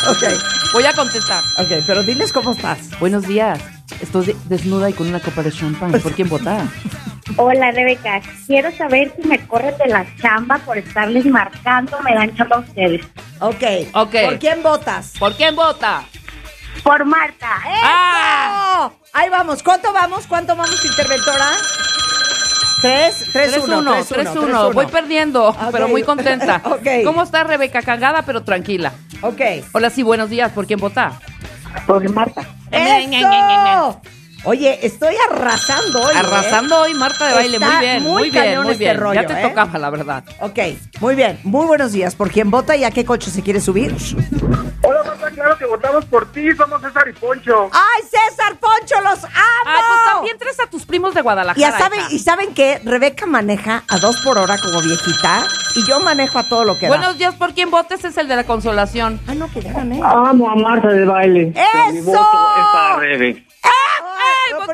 Ok, Voy a contestar. ok, pero diles cómo estás. Buenos días. Estoy de- desnuda y con una copa de champán. ¿Por quién vota? Hola, Rebeca. Quiero saber si me corres de la chamba por estarles marcando. Me dan chamba a ustedes. Ok. Ok. ¿Por quién votas? ¿Por quién vota? Por Marta. ¡Ah! ¡Oh! Ahí vamos. ¿Cuánto vamos? ¿Cuánto vamos, interventora? Tres, tres, uno, 3-1, tres, uno, 3-1. Voy perdiendo, pero muy contenta. Ok. ¿Cómo está Rebeca? Cagada, pero tranquila. Ok. Hola, sí, buenos días. ¿Por quién vota? Por Marta. ¡Eso! Oye, estoy arrasando hoy. ¿eh? Arrasando hoy, Marta de baile. Está Muy bien, muy muy bien, muy este bien. rollo, ya te ¿eh? tocaba, la verdad. Ok, muy bien. Muy buenos días. ¿Por quién vota y a qué coche se quiere subir? Hola Marta, claro que votamos por ti. Somos César y Poncho. ¡Ay, César Poncho, los amo! Ah, pues también traes a tus primos de Guadalajara. Y ya saben, y saben que Rebeca maneja a dos por hora como viejita y yo manejo a todo lo que da. Buenos días, ¿por quién votes? Es el de la consolación. Ah, no, que ya gané. Amo a Marta de baile. ¡Eso! Mi voto es para Rebe.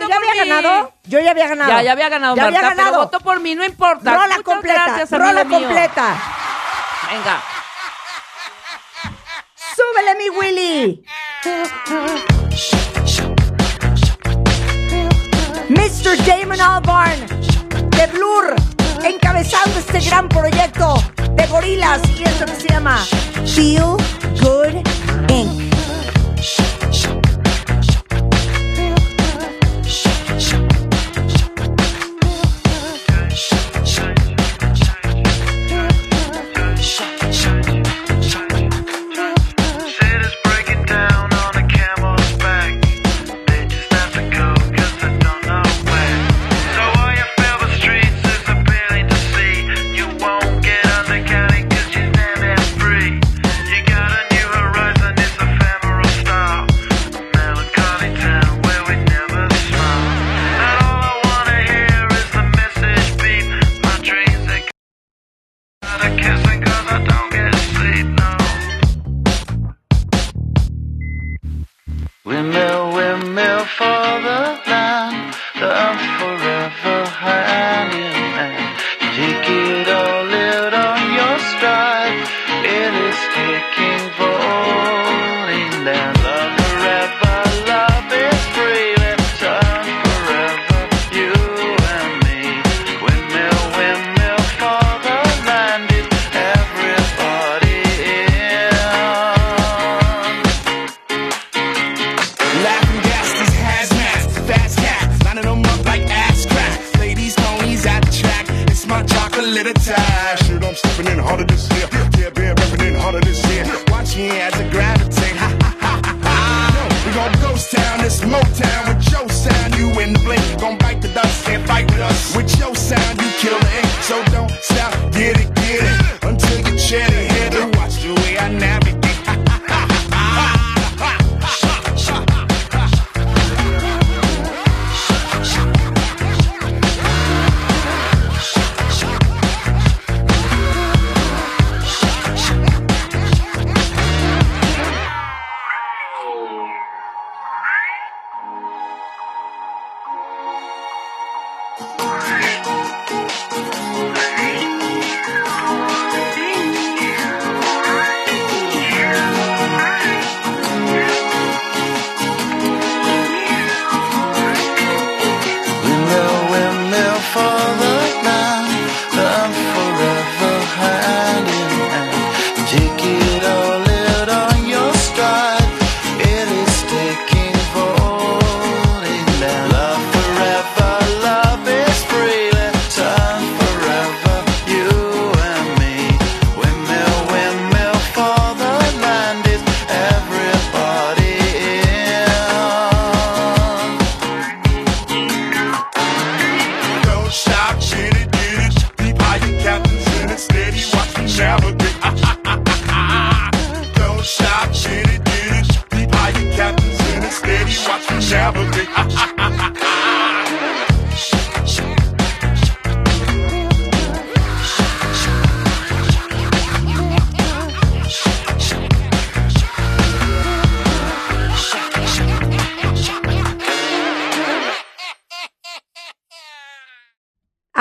¡Ay, pues votó ya por había mí. ganado. Yo ya había ganado. Ya, ya había ganado Ya Marta, había ganado. pero votó por mí, no importa. Rola Muchas completa. gracias, amigo rola mío. completa. Venga. Súbele, mi Willy. Mr. Damon Albarn de Blur, encabezando este gran proyecto de gorilas y esto que se llama Feel Good Inc.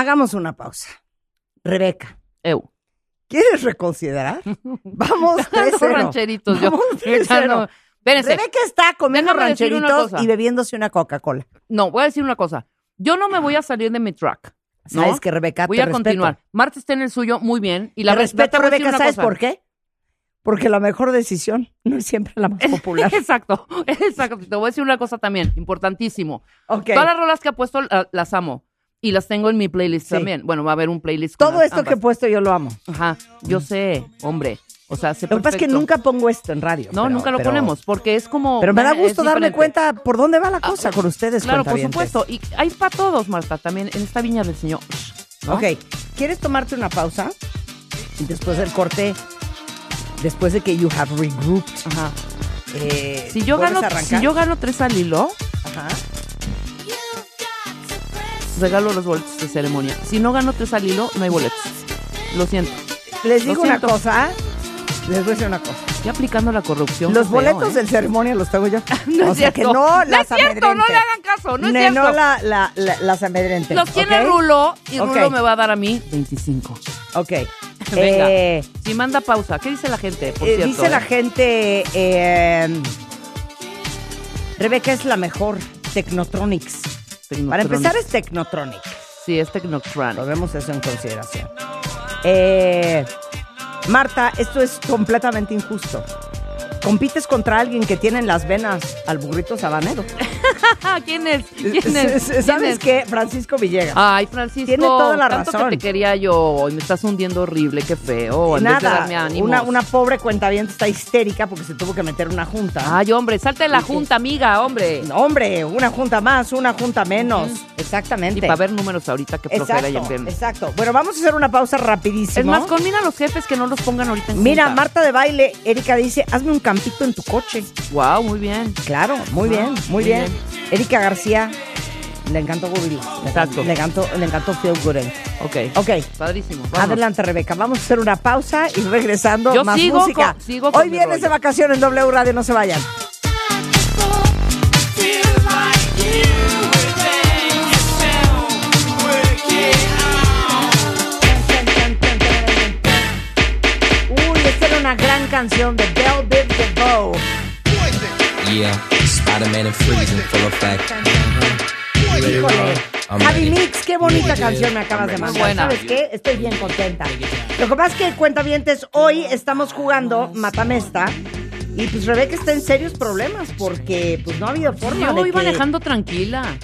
Hagamos una pausa. Rebeca. Eu. ¿Quieres reconsiderar? Vamos, 3-0. rancheritos, yo. Vamos, 3-0. Echando- Espérense. Rebeca está comiendo Déjame rancheritos y bebiéndose una Coca-Cola. No, voy a decir una cosa. Yo no me voy a salir de mi track. ¿no? Sabes que, Rebeca, Voy te a respeto. continuar. Marta está en el suyo, muy bien. Y la Te respeto, te Rebeca, ¿sabes cosa. por qué? Porque la mejor decisión no es siempre la más popular. Exacto, exacto. Te voy a decir una cosa también, importantísimo. Ok. Todas las rolas que ha puesto la- las amo. Y las tengo en mi playlist Sí. también. Bueno, va a haber un playlist. Todo esto que he puesto yo lo amo. Ajá, yo sé, hombre. O sea, sé Lo que pasa es que nunca pongo esto en radio. No, pero- nunca lo pero- ponemos, porque es como... Pero me da gusto darme cuenta por dónde va la cosa con ustedes, Claro, por supuesto. Y hay para todos, Marta, también en esta viña del Señor. ¿no? Ok, ¿quieres tomarte una pausa? Y después del corte, después de que you have regrouped, Ajá. eh, Si yo, ¿vuelves gano, si yo gano tres al hilo, Ajá. Regalo los boletos de ceremonia. Si no gano tres al hilo, no hay boletos. Lo siento. Les digo una cosa, les voy a decir una cosa. Aquí aplicando la corrupción. Los boletos ¿eh? del ceremonia los tengo yo. No o es sea cierto. que no No las es cierto, no le hagan caso, no es cierto. No la, la- la- las amedrente. Los tiene ¿ok? Rulo y. Rulo me va a dar a mí 25. Ok. Venga. Eh, Si manda pausa, ¿qué dice la gente? Por eh, cierto, dice eh? la gente, eh, Rebeca es la mejor, Technotronics. Para empezar es Technotronic. Sí, es Technotronic. Tomemos eso en consideración. Eh, Marta, esto es completamente injusto. Compites contra alguien que tiene en las venas al burrito sabanero. ¿Quién es? ¿Quién es? ¿Sabes ¿Quién es? qué? Francisco Villegas. Ay, Francisco. Tiene toda la tanto razón. que te quería yo y me estás hundiendo horrible, qué feo. En vez de Nada, darme ánimos. una, una pobre cuentaviente está histérica porque se tuvo que meter una junta. Ay, hombre, salte de la junta, amiga, hombre. Hombre, una junta más, una junta menos. Exactamente. Y para ver números ahorita que flojera y en Exacto. Bueno, vamos a hacer una pausa rapidísimo. Es más, conmina a los jefes que no los pongan ahorita en Mira, junta. Marta de baile, Erika dice, hazme un campito en tu coche. Wow, muy bien. Claro, muy bien, muy muy bien. bien. Erika García, le encantó Google. Exacto. Le encantó, le encantó Feel Good. Ok. Ok. Padrísimo. vamos. Adelante, Rebeca. Vamos a hacer una pausa y regresando Yo más sigo música. con- sigo con Hoy vienes de vacaciones en W Radio, no se vayan. Una gran canción de Biv DeVoe. Yeah, Spider-Man and freezing full effect. Híjole. Javi. Mix, qué bonita canción me acabas de mandar. ¿Sabes qué? Estoy bien contenta. Lo que pasa es que, cuentavientes, hoy estamos jugando Matamesta y pues Rebeca está en serios problemas porque pues no ha habido forma Yo de voy que... manejando tranquila.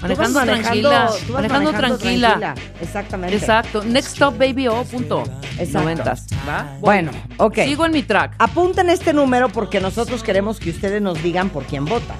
Manejando manejando- tranquila. Manejando manejando tranquila. tranquila. Exactamente. Exacto. Next stop, baby, oh, punto. Exacto. Noventas. ¿Va? Bueno, ok. Sigo en mi track. Apunten este número porque nosotros queremos que ustedes nos digan por quién votan.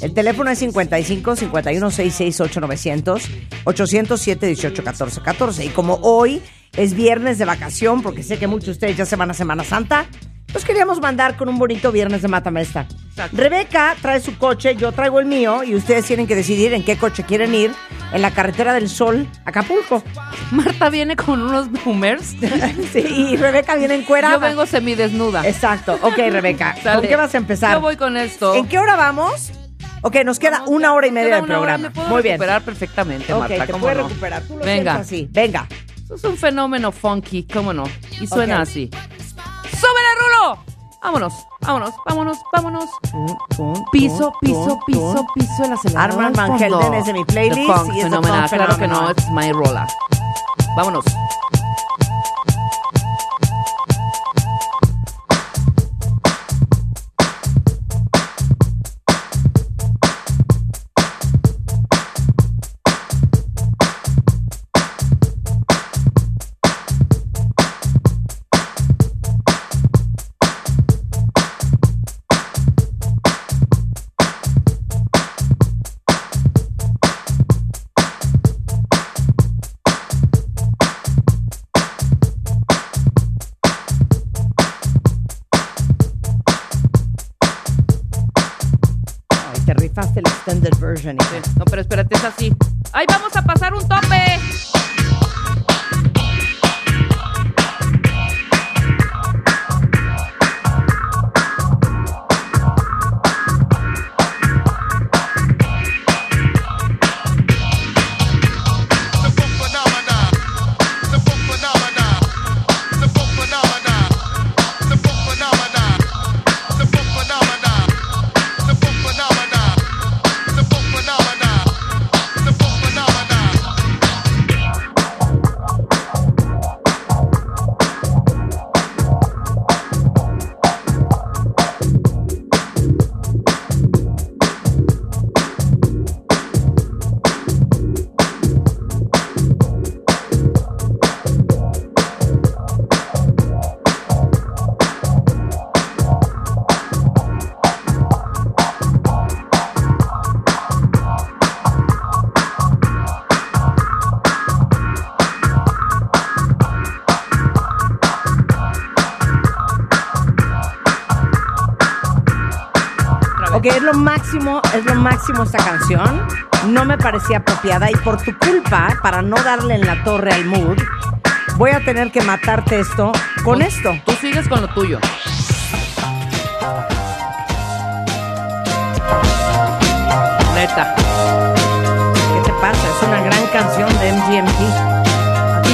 El teléfono es 55 51 66 8900 807 18 14 14. Y como hoy es viernes de vacación, porque sé que muchos de ustedes ya se van a Semana Santa, los queríamos mandar con un bonito viernes de Matamesta. Rebeca trae su coche, yo traigo el mío y ustedes tienen que decidir en qué coche quieren ir en la carretera del Sol, Acapulco. Marta viene con unos boomers. Sí, y Rebeca viene encuerada. Yo vengo semidesnuda. Exacto. Ok, Rebeca, ¿con qué vas a empezar? Yo voy con esto. ¿En qué hora vamos? Ok, nos queda una hora y media Queda de una hora, programa. me puedo Muy bien. recuperar perfectamente, Ok, Marta. te ¿cómo puedes no? recuperar. Tú lo Venga. así. Venga. Eso es un fenómeno funky, ¿cómo no? Y suena así. Vámonos, vámonos, vámonos, vámonos. Piso, piso, piso, piso, el acelerador. Armand Van. Helden es de mi playlist The funk y es Phenomena. Funk Claro que no, Phenomenon. es my rola. Vámonos. máximo, es lo máximo esta canción. No me parecía apropiada y por tu culpa, para no darle en la torre al mood, voy a tener que matarte esto con esto. Tú sigues con lo tuyo. Neta. ¿Qué te pasa? Es una gran canción de MGMT.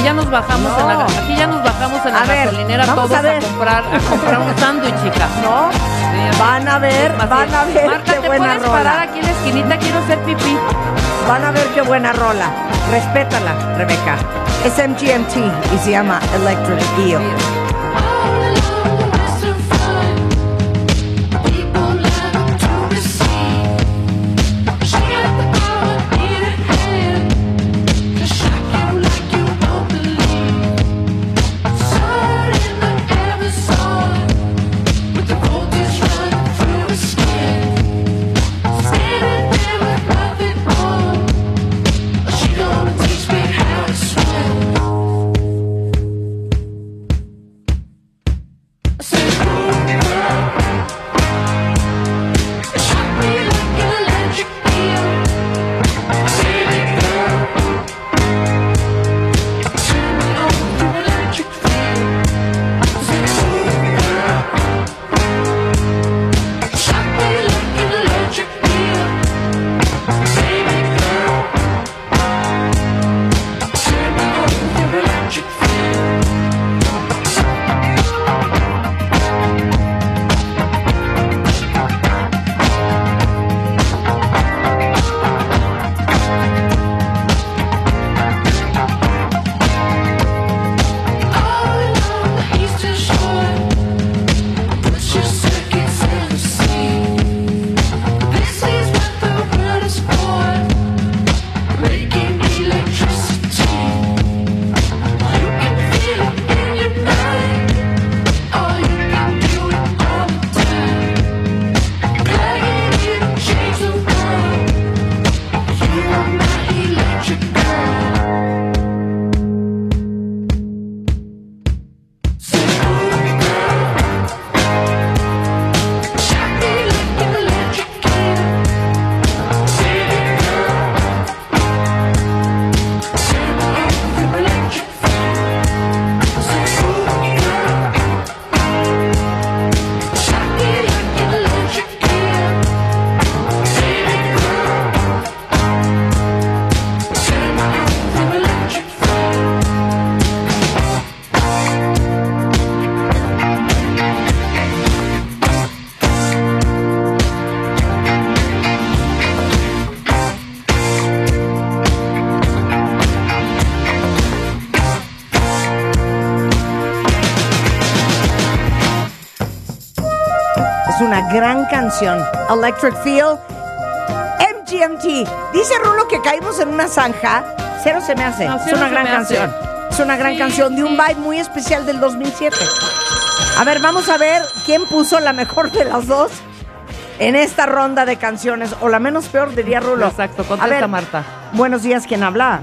Aquí ya nos bajamos en la, aquí ya nos bajamos en la A ver, gasolinera vamos todos a ver. comprar a comprar un sándwich, chica. No, van a ver, van bien. a ver Marta, qué ¿te buena puedes parar rola. aquí en la esquinita? Quiero hacer pipí. Van a ver qué buena rola. Respétala, Rebeca. Es MGMT y se llama Electric Eel. Canción. Electric Feel. MGMT. Dice Rulo que caímos en una zanja. Cero se me hace. No, es una gran me hace. canción. Es una gran Sí, canción de un vibe muy especial del 2007. A ver, vamos a ver quién puso la mejor de las dos en esta ronda de canciones. O la menos peor, diría Rulo. Exacto, A contesta ver, Marta. Buenos días, ¿quién habla?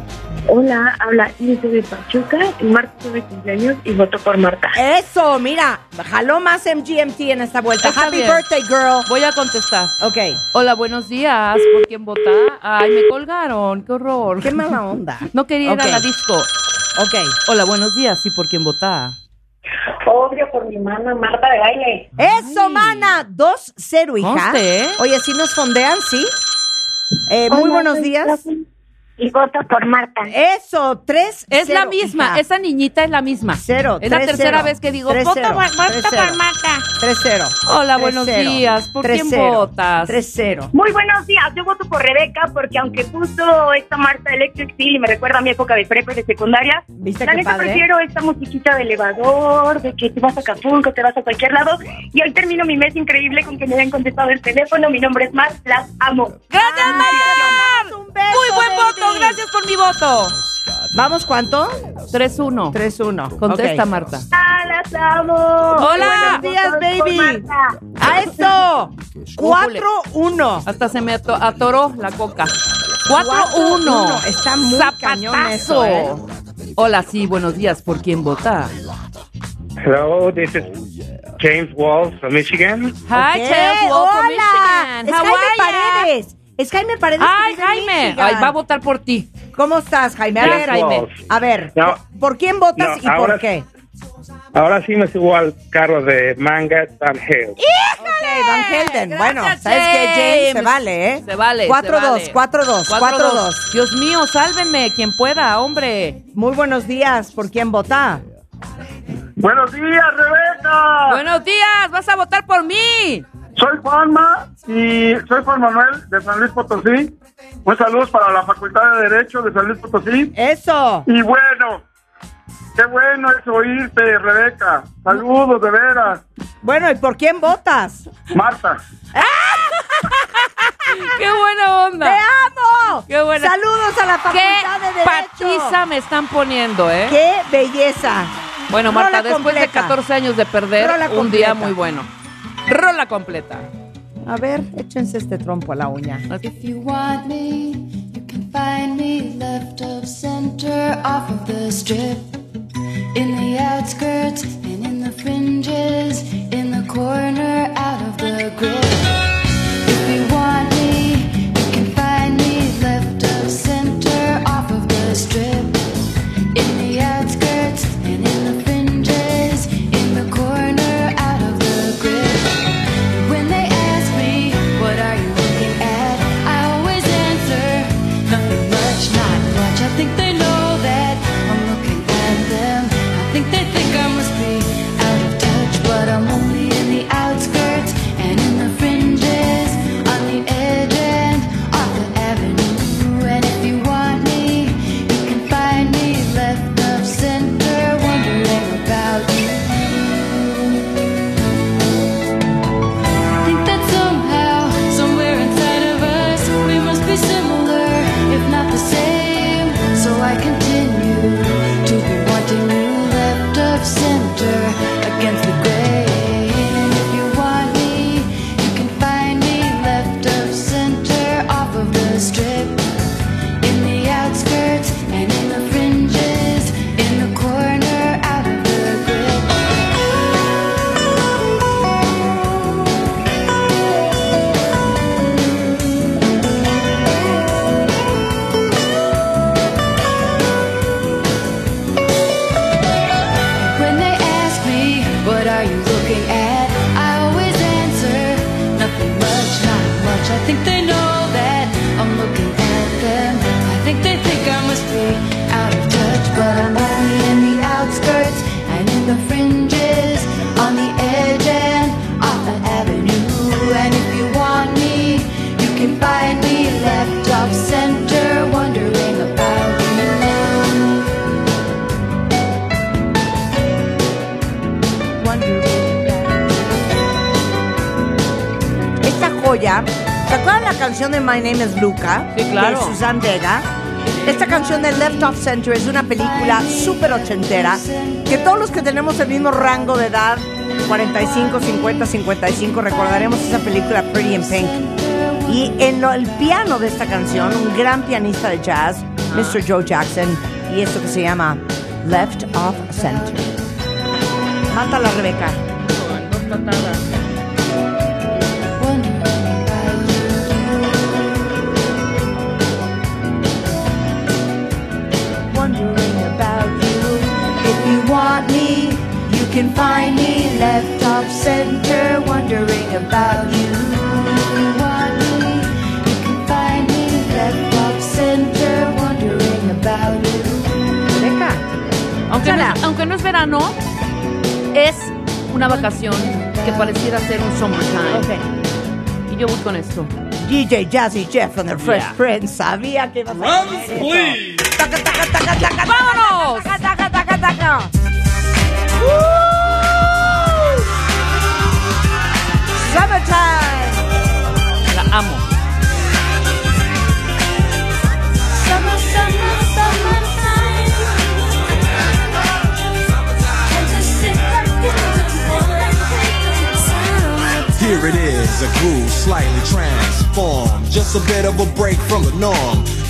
Hola, habla Ilse de Pachuca. Marta de cumpleaños y voto por Marta. Eso, mira, jaló más MGMT en esta vuelta. Está Happy bien. birthday, girl. Voy a contestar. Ok. Hola, buenos días. ¿Por quién vota? Ay, me colgaron. Qué horror. Qué mala onda. No quería ir a la disco. Ok. Hola, buenos días. ¿Sí por quién vota? Obvio por mi hermana Marta de baile. Eso, mana. 2-0, hija. Conste, ¿eh? Oye, ¿sí nos fondean? ¿Sí? Eh, muy buenos días. Y voto por Marta. Eso, 3 Es la misma. Esa niñita es la misma. Cero. Es la tres, tercera cero. vez que digo, Tres, vota cero. por Marta Tres, por cero. Marta. 3-0. Hola, buenos días. ¿Por quién votas? 3-0. Muy buenos días, yo voto por Rebeca porque aunque puso esta Marta Electric Steel y me recuerda a mi época de prepa y de secundaria, ¿Viste la neta prefiero esta musiquita de elevador, de que te vas a Acapulco, te vas a cualquier lado y hoy termino mi mes increíble con que me hayan contestado el teléfono, mi nombre es Mar, las amo. Un beso, Muy buen baby. voto. Gracias por mi voto. ¿Vamos cuánto? 3-1. 3-1. Contesta, Ok. Marta. Ah, las amo. Hola. Buenos días, baby. ¡A esto! 4-1. Hasta se me ato- atoró la coca. 4-1. 4-1. Está muy cañón eso, ¿eh? Hola, sí, buenos días. ¿Por quién vota? Hello, this is James Walls from Michigan. Hi, Ok, Chelsea, Wall from hola. Michigan. How Jaime are? Paredes. Es Jaime Paredes. que Ay, Jaime. Ay, va a votar por ti. ¿Cómo estás, Jaime? A ver, Jaime. A ver, No. ¿por quién votas No, y por qué? Ahora sí me subo al carro de Manga Van Hale. Ok, Van Helden. Bueno, ¿sabes qué, James? Se vale, ¿eh? Se vale. 4-2, se vale. 4-2, 4-2. Dios mío, sálvenme, quien pueda, hombre. Muy buenos días. ¿Por quién vota? Buenos días, Rebeca. Buenos días, vas a votar por mí. Soy Juanma y soy Juan Manuel de San Luis Potosí. Un saludo para la Facultad de Derecho de San Luis Potosí. Eso. Y bueno, qué bueno es oírte, Rebeca. Saludos, de veras. Bueno, ¿y por quién votas? Marta. ¡Qué buena onda! ¡Te amo! ¡Qué buena! Saludos a la Facultad ¡Qué de Derecho. patiza me están poniendo, eh! ¡Qué belleza! Bueno, Marta, Rola después de completa. 14 años de perder, Rola un completa. día muy bueno. Rola completa. A ver, échense este trompo a la uña. If you want me, you can find me left of center off of the strip. In the outskirts and in the fringes, in the corner out of the grip. If you want me, you can find me left of center off of the strip. Canción de My Name is Luca? Sí, claro. De Susan Vega. Esta canción de Left Off Center es una película súper ochentera que todos los que tenemos el mismo rango de edad, 45, 50, 55, recordaremos esa película Pretty in Pink. Y en lo- el piano de esta canción, un gran pianista de jazz, Mr. Joe Jackson, y esto que se llama Left Off Center. Mátala, Rebeca. Dos patadas. Can find me left off center, wondering about you. You can find me left off center, wondering about you. Rebeca. Aunque no, es- aunque no es verano, es una vacación que pareciera ser un summertime. Y yo voy con esto. DJ Jazzy Jeff and the Fresh Yeah. Prince. Sabía que ibas a decir eso. please. Taca, taca, taca, taca, ¡Vámonos! taca, taca, taca, taca. Summertime. La amo. Summer, summer, summertime. And to sit back and Here it is, a groove slightly transformed. Just a bit of a break from the norm.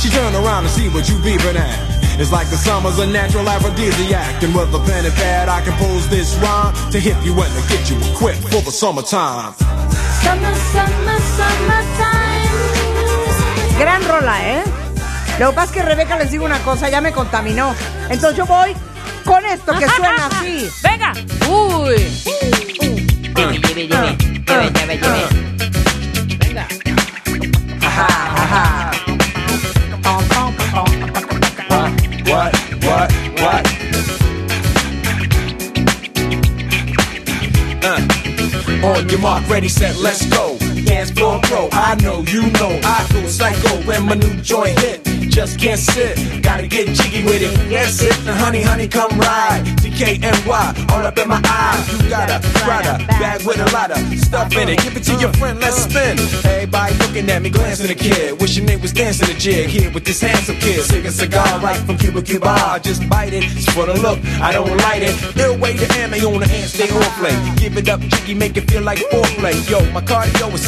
She turn around and see what you beeping at. It's like the summer's a natural aphrodisiac. And with a pen and pad, I compose this rhyme to hit you and to get you equipped for the summertime. Summer, summer, summertime. Gran rola, ¿eh? Lo que pasa es que Rebeca les digo una cosa, ya me contaminó. Entonces yo voy con esto que suena así. ¡Venga! ¡Uy! Lleve, lleve, lleve, lleve, lleve, lleve. Venga. What, what, what? Uh. On your mark, ready, set, let's go. Dance floor pro, I know, you know, I go psycho when my new joint hit. Just can't sit, gotta get jiggy with it. Yes, it, the honey, honey, come ride. CKNY, all up in my eyes. You got a Prada bag with a lot of stuff in it. Give it to your friend, let's spin. Everybody looking at me, glancing a kid. Wishing they was dancing a jig here with this handsome kid. Cig a cigar right from Cuba Cuba. I just bite it, it's for the look, I don't light it. Ill way to ammo on the hand, stay on play. Give it up, jiggy, make it feel like foreplay. Yo, my cardio is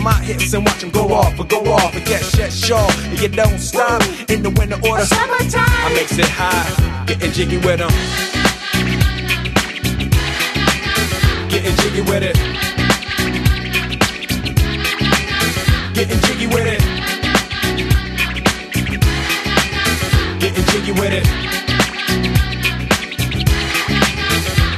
My hips and watch them go off or go off. And yes, yes, sure. And you don't stop in the winter order. Summertime. I makes it high, getting jiggy with them. Getting jiggy with it. Getting jiggy with it. Getting jiggy with it.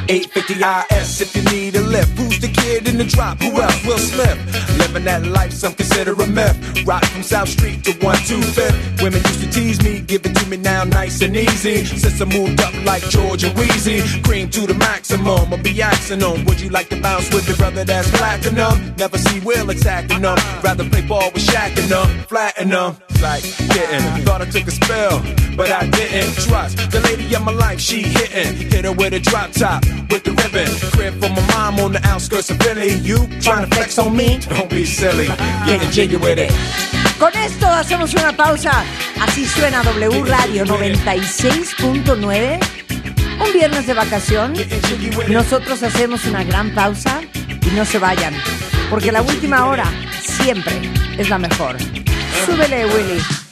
850 IS if you need a lift. Who's the kid in the drop? Who else? Will Smith. Living that life, some consider a myth. Rock from South Street to 125th. Women used to tease me, give it to me now nice and easy. Since I moved up like Georgia Wheezy, cream to the maximum. I'll be asking them, would you like to bounce with the brother that's platinum? Never see Will attacking them. Rather play ball with Shaq and them, flatten them. Like getting, thought I took a spell, but I didn't trust the lady of my life. She hitting, hit her with a drop top with the ribbon. Crib for my mom on the outskirts of Philly. You trying to flex on me? Don't be silly. Getting jiggy with it. Con esto hacemos una pausa. Así suena W Radio 96.9. Un viernes de vacación. Nosotros hacemos una gran pausa y no se vayan. Porque la última hora siempre es la mejor. Súbele, Willy.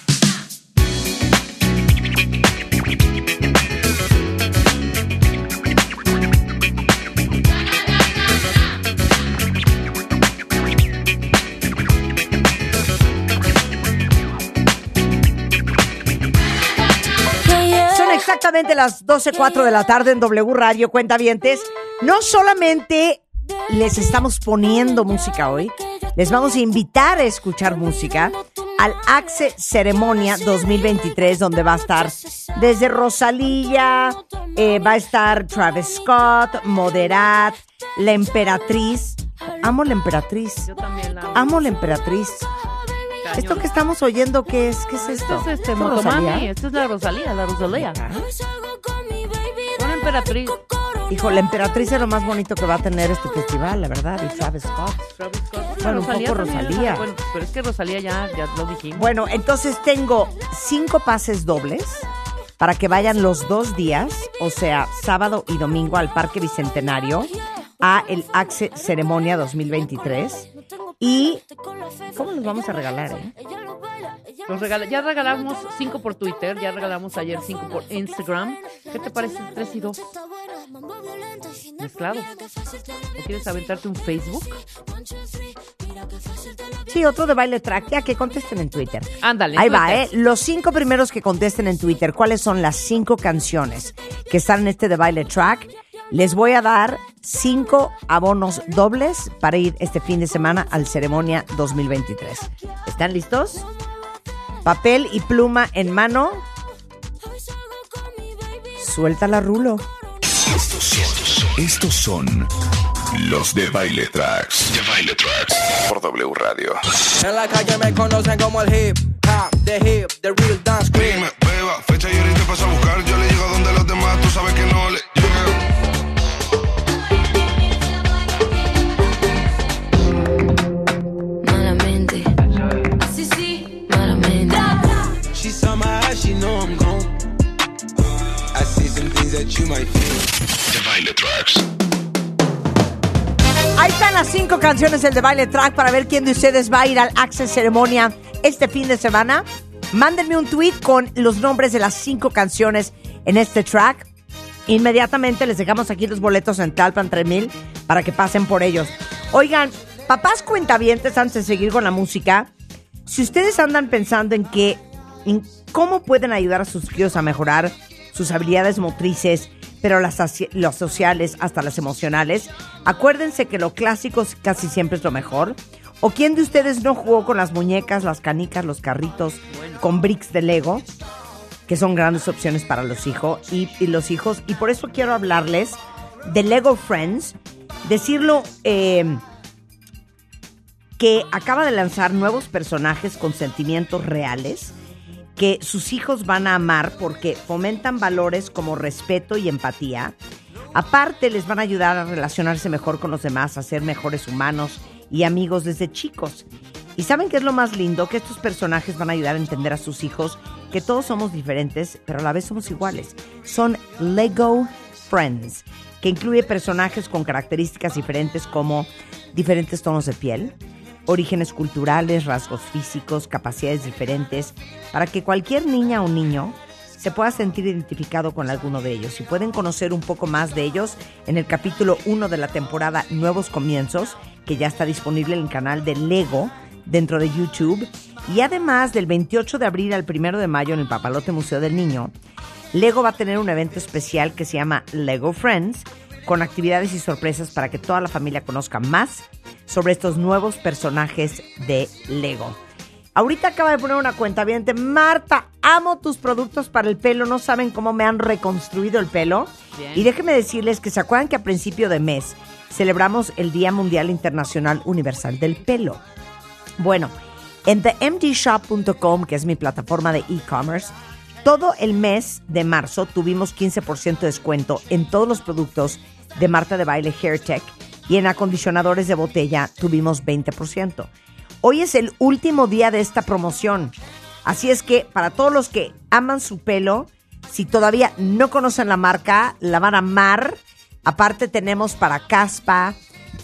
Exactamente las 12.04 de la tarde en W Radio Cuentavientes. No solamente les estamos poniendo música hoy, les vamos a invitar a escuchar música al Axe Ceremonia 2023, donde va a estar desde Rosalía, eh, va a estar Travis Scott, Moderat, La Emperatriz, Amo la emperatriz. Yo también la amo. Amo la emperatriz. Esto que estamos oyendo, ¿qué es? ¿Qué es esto? Esto es este ¿Esto Motomami, Rosalía? esta es la Rosalía, la Rosalía. Una emperatriz. Hijo, la emperatriz es lo más bonito que va a tener este festival, la verdad, y Travis Scott. Travis Scott. Bueno, un poco Rosalía. Bueno, pero es que Rosalía ya, ya lo dijimos. Bueno, entonces tengo cinco pases dobles para que vayan los dos días, o sea, sábado y domingo al Parque Bicentenario a el Axe Ceremonia 2023. Y ¿cómo los vamos a regalar? eh? Los regala- ya regalamos cinco por Twitter, ya regalamos ayer cinco por Instagram. ¿Qué te parece tres y dos? Mezclados. ¿O quieres aventarte un Facebook? Sí, otro de baile track, ya que contesten en Twitter. Ándale. Ahí va. ¿eh? Los cinco primeros que contesten en Twitter, ¿cuáles son las cinco canciones que están en este de baile track? Les voy a dar cinco abonos dobles para ir este fin de semana al Ceremonia 2023. ¿Están listos? Papel y pluma en mano. Suelta la rulo. Estos son, estos son los de Baile Tracks. De Baile Tracks. Por W Radio. En la calle me conocen como el hip hop, the hip, the real dance cream. Dime, beba, fecha y ahorita paso a buscar. Yo le llego donde los demás, tú sabes que no le things that you might feel. De Baile Tracks. Ahí están las cinco canciones del de baile track para ver quién de ustedes va a ir al Access Ceremonia este fin de semana. Mándenme un tweet con los nombres de las cinco canciones en este track. Inmediatamente les dejamos aquí los boletos en Talpan 3000 para que pasen por ellos. Oigan, papás cuentavientes, antes de seguir con la música, si ustedes andan pensando en que, en cómo pueden ayudar a sus críos a mejorar sus habilidades motrices, pero las, soci- las sociales hasta las emocionales, acuérdense que lo clásico casi siempre es lo mejor. ¿O quién de ustedes no jugó con las muñecas, las canicas, los carritos, con bricks de Lego? que son grandes opciones para los hijos y, los hijos. Y por eso quiero hablarles de Lego Friends. Decirlo eh, que acaba de lanzar nuevos personajes con sentimientos reales que sus hijos van a amar porque fomentan valores como respeto y empatía. Aparte, les van a ayudar a relacionarse mejor con los demás, a ser mejores humanos y amigos desde chicos. ¿Y saben qué es lo más lindo? Que estos personajes van a ayudar a entender a sus hijos que todos somos diferentes, pero a la vez somos iguales. Son Lego Friends, que incluye personajes con características diferentes como diferentes tonos de piel, orígenes culturales, rasgos físicos, capacidades diferentes, para que cualquier niña o niño se pueda sentir identificado con alguno de ellos. Y pueden conocer un poco más de ellos en el capítulo 1 de la temporada Nuevos Comienzos, que ya está disponible en el canal de Lego dentro de YouTube. Y además del 28 de abril al 1 de mayo en el Papalote Museo del Niño, Lego va a tener un evento especial que se llama Lego Friends, con actividades y sorpresas para que toda la familia conozca más sobre estos nuevos personajes de Lego. Ahorita acaba de poner una cuenta, Marta, amo tus productos para el pelo, no saben cómo me han reconstruido el pelo. Bien. Y déjenme decirles que se acuerdan que a principio de mes celebramos el Día Mundial Internacional Universal del Pelo. Bueno, en themdshop.com, que es mi plataforma de e-commerce, todo el mes de marzo tuvimos 15% de descuento en todos los productos de Marta de Baile Hair Tech y en acondicionadores de botella tuvimos 20%. Hoy es el último día de esta promoción. Así es que para todos los que aman su pelo, si todavía no conocen la marca, la van a amar. Aparte tenemos para caspa,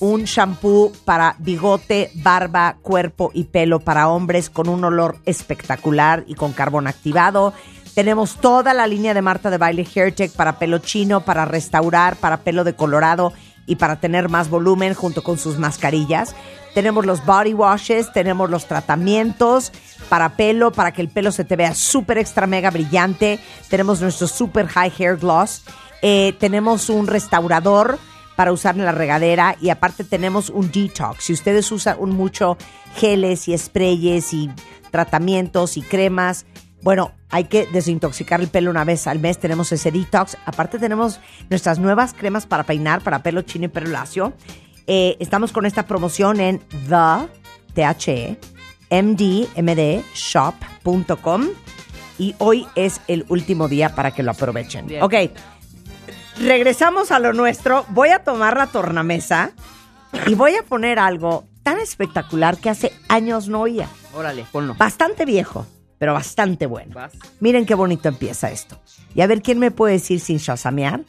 un shampoo para bigote, barba, cuerpo y pelo para hombres con un olor espectacular y con carbón activado. Tenemos toda la línea de Marta de Baile Hair Tech para pelo chino, para restaurar, para pelo decolorado y para tener más volumen junto con sus mascarillas. Tenemos los body washes, tenemos los tratamientos para pelo, para que el pelo se te vea súper extra mega brillante. Tenemos nuestro super high hair gloss. Eh, tenemos un restaurador para usar en la regadera y aparte tenemos un detox. Si ustedes usan mucho geles y sprayes y tratamientos y cremas, bueno, hay que desintoxicar el pelo una vez al mes. Tenemos ese detox. Aparte tenemos nuestras nuevas cremas para peinar, para pelo chino y pelo lacio. eh, estamos con esta promoción en The, y hoy es el último día para que lo aprovechen. Bien. Ok, regresamos a lo nuestro. Voy a tomar la tornamesa y voy a poner algo tan espectacular que hace años no oía. Órale, ponlo. Bastante viejo, pero bastante bueno. Vas. Miren qué bonito empieza esto. Y a ver quién me puede decir sin shazamear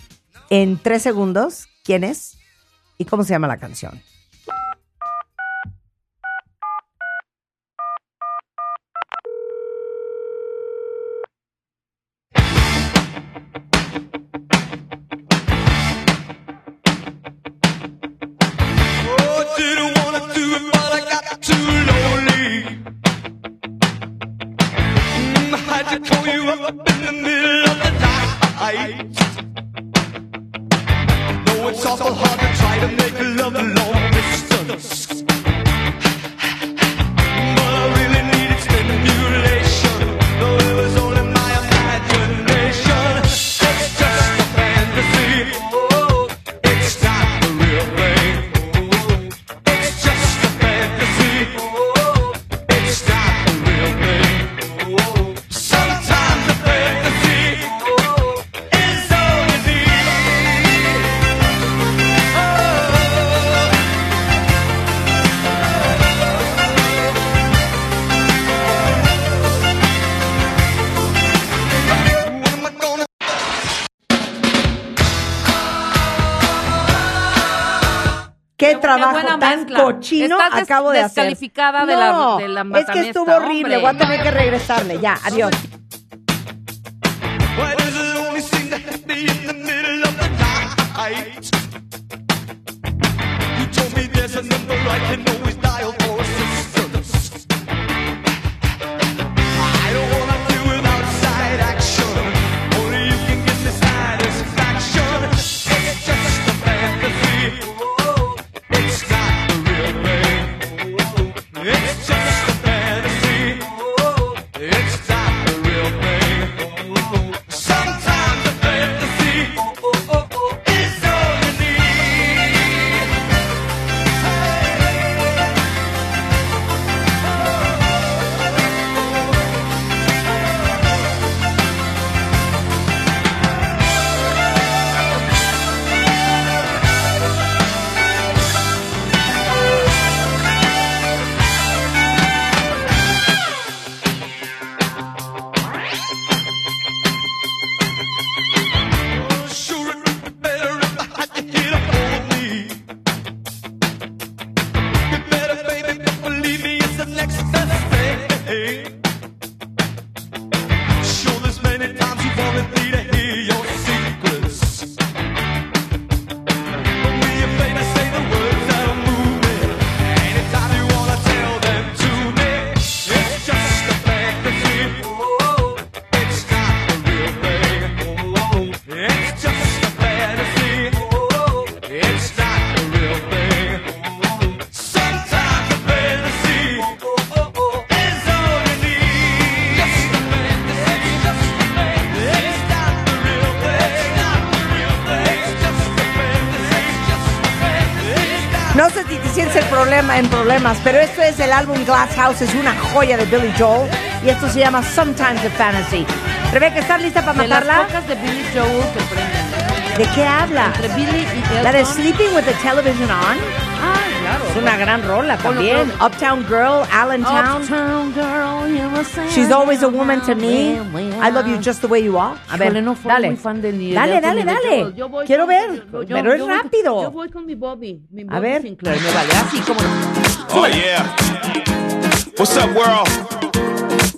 en tres segundos quién es y cómo se llama la canción. Estás des- acabo de hacer? descalificada de la- No, de la Es que estuvo horrible. hombre. Voy a tener que regresarle. Ya, adiós. Es el álbum Glass House, es una joya de Billy Joel y esto se llama Sometimes a Fantasy. Rebeca, ¿estás lista para De las matarla? pocas de Billy Joel que prenden. ¿De qué habla? Entre Billy y La de Elton. Sleeping with the Television On. Ah, claro. Es una gran rola también. ponlo. Uptown Girl, Allentown. Uptown girl, you were saying She's always a woman to me. I love you just the way you are. A ver, Híjole, no dale. muy fan de ni dale, Elton dale, dale. Yo voy Quiero con- ver, yo- yo- pero es yo voy con- rápido. Yo voy con mi Bobby. Mi A Bobby ver. Sinclair, me vale. Así como. Oh yeah. What's up, world?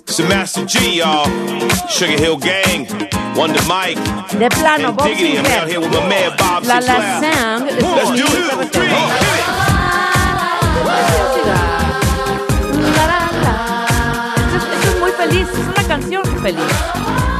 It's the Master G, y'all. Sugar Hill Gang, Wonder Mike, De plano, and Bob Diggity. I'm out here with my man Bob La La Sinclair. Sang Let's do it. Three, hit it. La, la, la. Esto es, esto es muy feliz, es una canción feliz.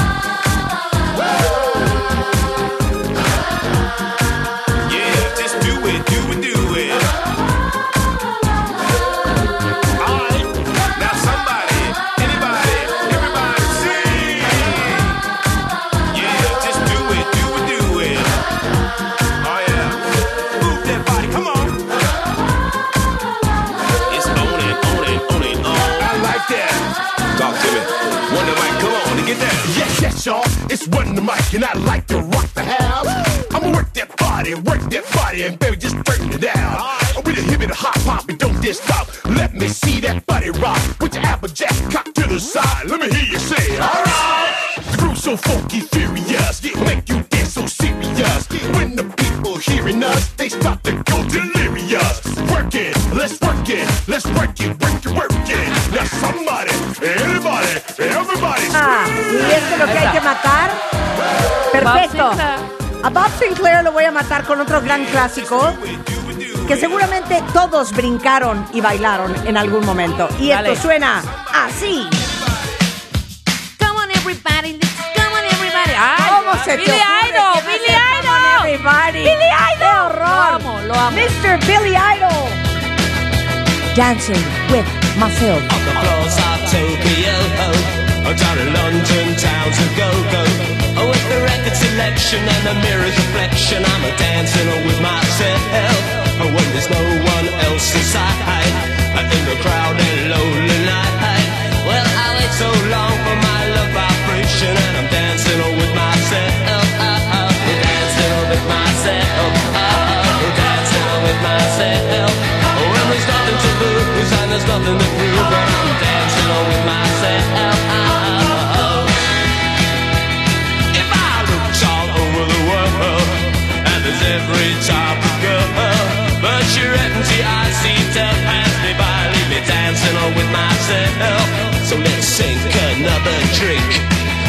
It's one the mic, and I like to rock the house. I'ma work that body, work that body, and baby, just straighten it down. With a hip and a hop pop, and don't diss stop. Let me see that body rock. Put your applejack cock to the side. Let me hear you say, alright. The groove so funky, furious, make you dance so serious. When the people hearing us, they start to go delirious. Work it, let's work it, let's work it, work it, work it. Now somebody, anybody, everybody. Y esto es lo que hay que matar. Perfecto. A Bob Sinclair lo voy a matar con otro gran clásico que seguramente todos brincaron y bailaron en algún momento. Y Dale. esto suena así. Come on everybody, come on everybody. Ay, ¿Cómo se te Billy ocurre Idol, Billy Idol. Everybody? Billy Idol. ¡Qué horror! Lo amo, lo amo. Mr. Billy Idol. Dancing with myself. Oh, down in London towns of go-go. Oh, with the record selection and the mirror's reflection, I'm a dancing with myself. Oh, when there's no one else inside, in the crowded lonely night. Well, I wait so long for my love vibration, and I'm dancing with myself. Oh, oh, dancing with myself. Oh, dancing with myself. Oh, when there's nothing to lose and there's nothing to prove, I'm dancing with myself. Every type of girl, but you're empty, I see to pass me by, leave me dancing on with myself. So let's sink another drink,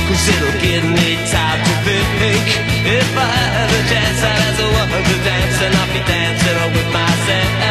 cause it'll give me time to think. If I had a chance, I'd ask a woman to dance, and I'll be dancing on with myself.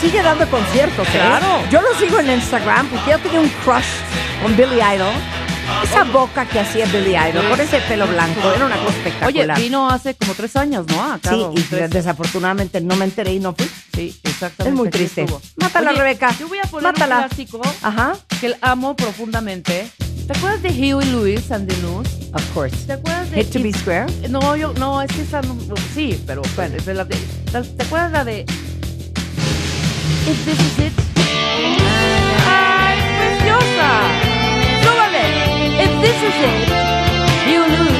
Sigue dando conciertos, ¿eh? Claro. Yo lo sigo en Instagram porque yo tenía un crush con Billy Idol. Esa boca que hacía Billy Idol, con ese pelo blanco, era una cosa Oye, espectacular. vino hace como tres años, ¿no? Acá, sí, y tres. desafortunadamente no me enteré y no fui. Sí, exactamente. Es muy triste. Mátala, Oye, Rebeca. Yo voy a poner Mátala. un clásico Ajá. que amo profundamente. ¿Te acuerdas de Huey Lewis and the News? Of course. ¿Te acuerdas de Hate to be square. No, yo no, es que esa no, sí, pero bueno, es de la de, ¿te acuerdas la de If this is it? ¡Ay, preciosa! ¡Súbale! If this is it, you lose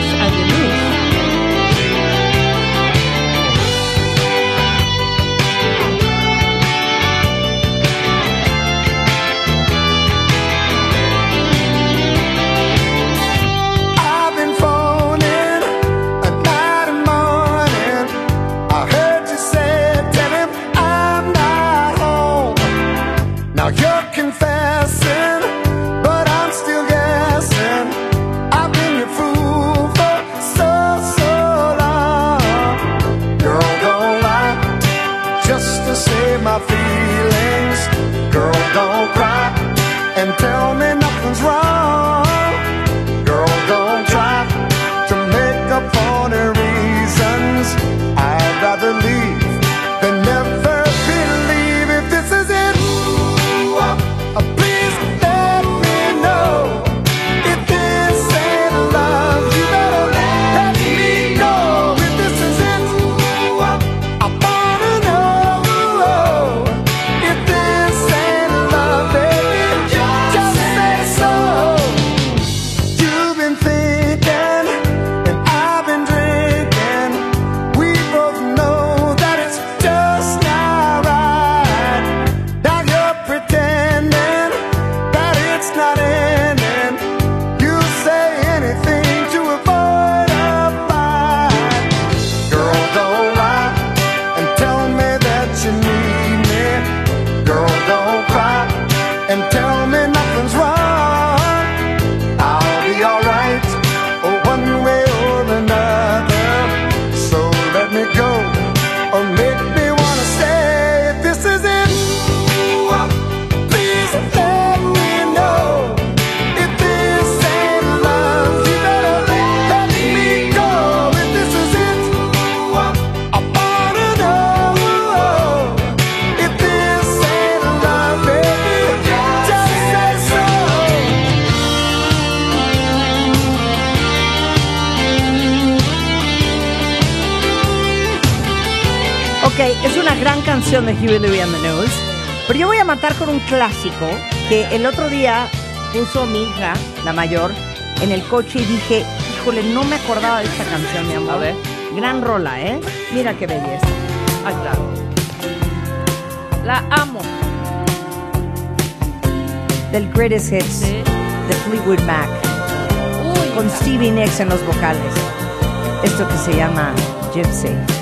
Es una gran canción de Huey Louis and the News. Pero yo voy a matar con un clásico que el otro día puso mi hija, la mayor, en el coche y dije, híjole, no me acordaba de esta canción, mi amor. A ver. Gran rola, ¿eh? Mira qué belleza. Ah, claro. La amo. Del Greatest Hits de Fleetwood Mac. Uy, con Stevie Nicks en los vocales. Esto que se llama Gypsy.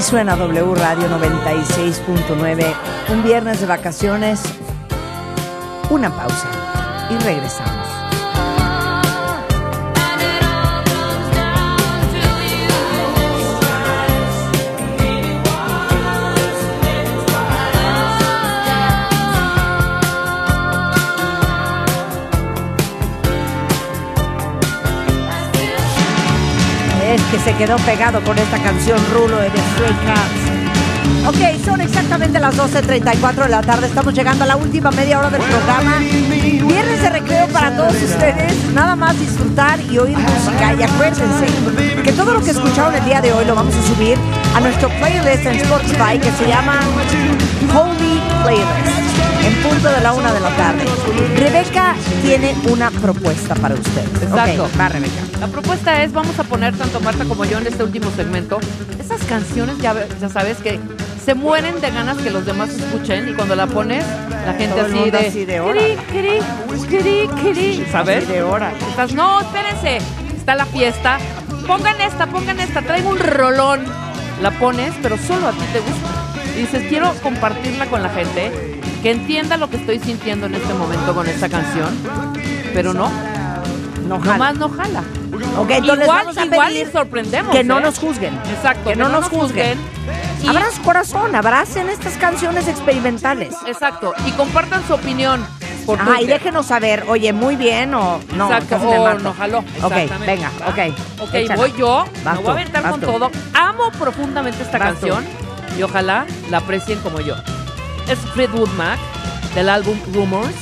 Así suena W Radio 96.9. Un viernes de vacaciones. Una pausa y regresamos. Que se quedó pegado con esta canción Rulo de The Stray. Ok, son exactamente las 12.34 de la tarde. Estamos llegando a la última media hora del programa. Viernes de recreo para todos ustedes. Nada más disfrutar y oír música. Y acuérdense que todo lo que escucharon el día de hoy lo vamos a subir a nuestro playlist en Spotify que se llama Holy Playlist. En punto de la una de la tarde. Rebeca tiene una propuesta para usted. Exacto. Va, Rebeca. La propuesta es, vamos a poner tanto Marta como yo en este último segmento, esas canciones, ya, sabes, que se mueren de ganas que los demás escuchen y cuando la pones, la gente Todo así de... así de ¿Sabes? Así de hora. Estás, no, espérense, está la fiesta, pongan esta, pongan esta, traigo un rolón. La pones, pero solo a ti te gusta. Dices, quiero compartirla con la gente, que entienda lo que estoy sintiendo en este momento con esta canción, pero no. No jala. Nomás no jala. Ok, entonces igual, vamos a igual pedir y sorprendemos. que no ¿eh? nos juzguen. Exacto, Que no nos juzguen. Y- Abrazo corazón, abracen estas canciones experimentales. Exacto, y compartan su opinión. Por Ajá, y Twitter. déjenos saber, oye, muy bien o no. Exacto, o no jaló. Ok, venga, ok. Ok, échala. voy yo, me voy a aventar con todo. Amo profundamente esta canción y ojalá la aprecien como yo. Es Fleetwood Mac del álbum Rumors.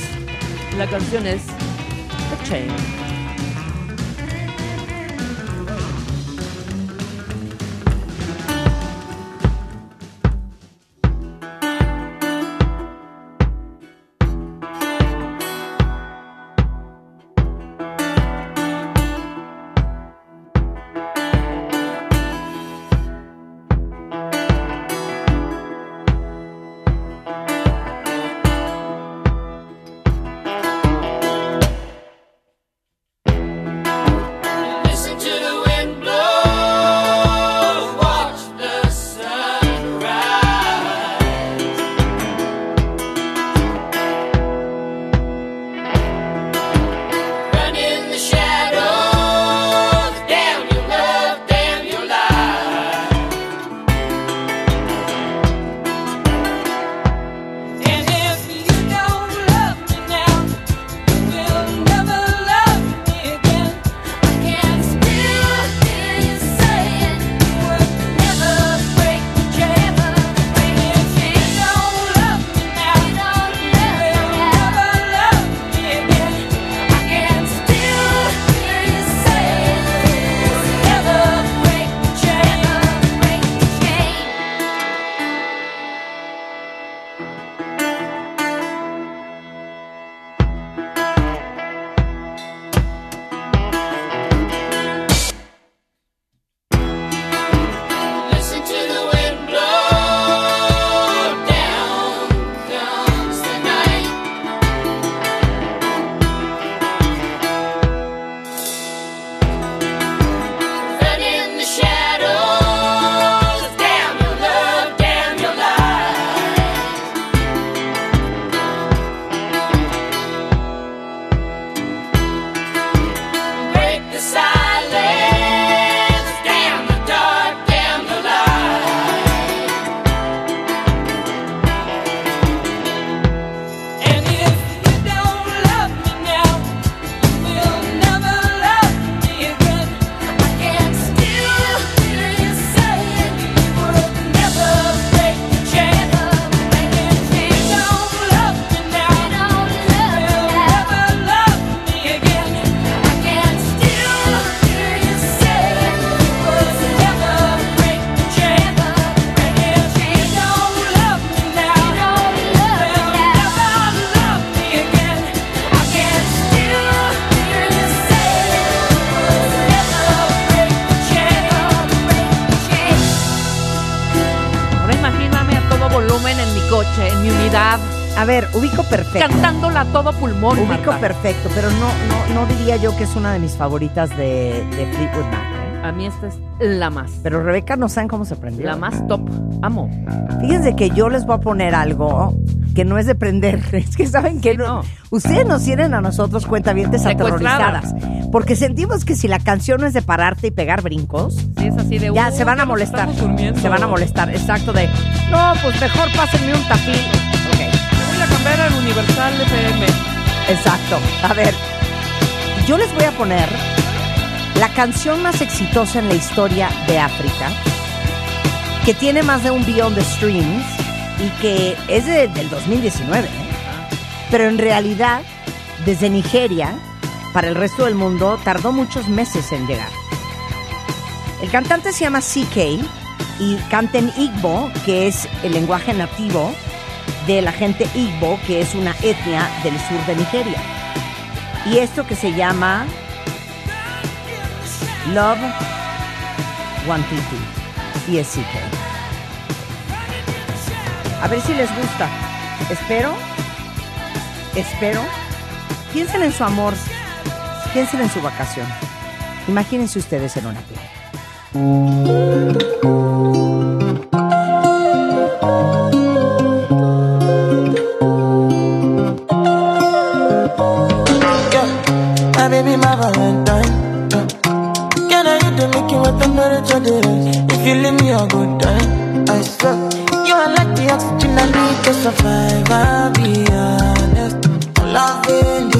La canción es The Chain. Cantándola a todo pulmón, Ubico Marta. perfecto, pero no, no, no diría yo que es una de mis favoritas de, de Fleetwood Mac. ¿eh? A mí esta es la más. Pero Rebeca no saben cómo se prendió. La más top. Amo. Fíjense que yo les voy a poner algo que no es de prender. Es que saben que no. Ustedes nos tienen a nosotros cuentavientes aterrorizadas. Porque sentimos que si la canción no es de pararte y pegar brincos, Sí, es así de. ya "Uy, se van a molestar. estamos durmiendo". Se van a molestar. Exacto, de no, pues mejor pásenme un tafil. Cambiar al Universal FM. Exacto. A ver, yo les voy a poner la canción más exitosa en la historia de África, que tiene más de un billón de streams y que es de- del 2019. ¿eh? Pero en realidad, desde Nigeria, para el resto del mundo, tardó muchos meses en llegar. El cantante se llama CK y canta en Igbo, que es el lenguaje nativo de la gente Igbo, que es una etnia del sur de Nigeria. Y esto que se llama Love Wantiti y es CK. A ver si les gusta. Espero, espero. Piensen en su amor, piensen en su vacación. Imagínense ustedes en una playa. To survive. I'll be honest. Loving the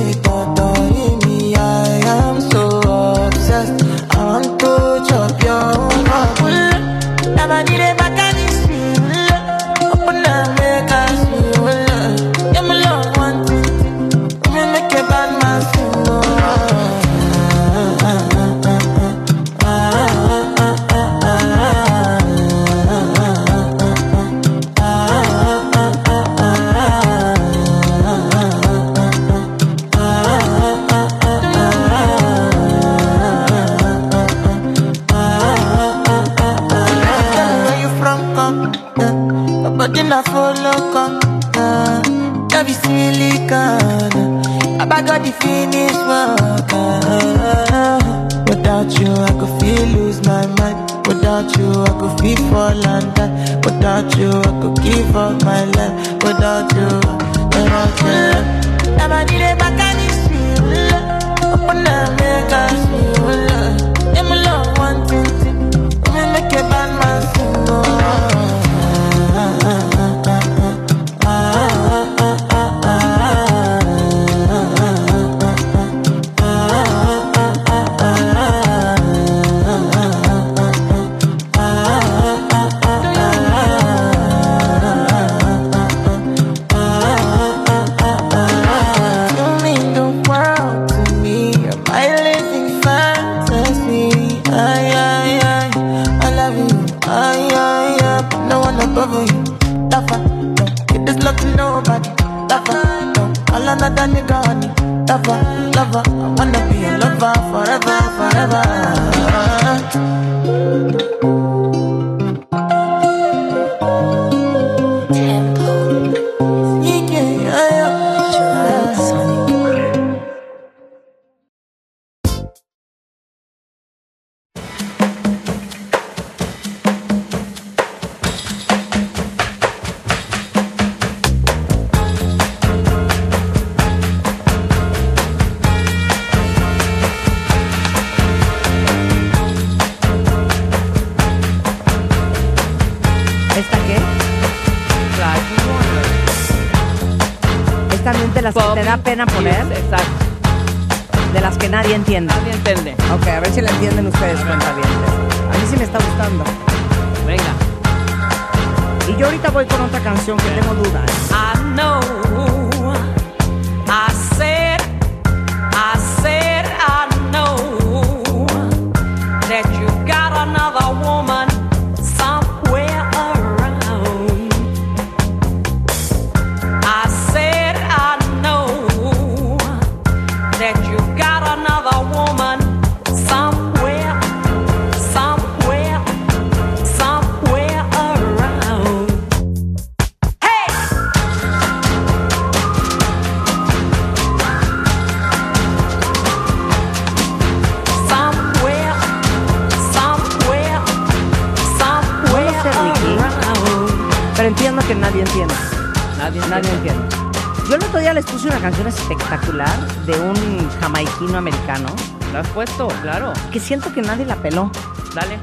que siento que nadie la peló. Dale.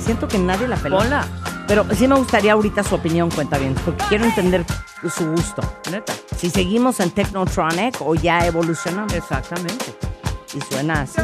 Siento que nadie la peló. Hola. Pero sí me gustaría ahorita su opinión, cuenta bien, porque quiero entender su gusto. Neta. Si seguimos en Technotronic o ya evolucionamos. Exactamente. Y suena así.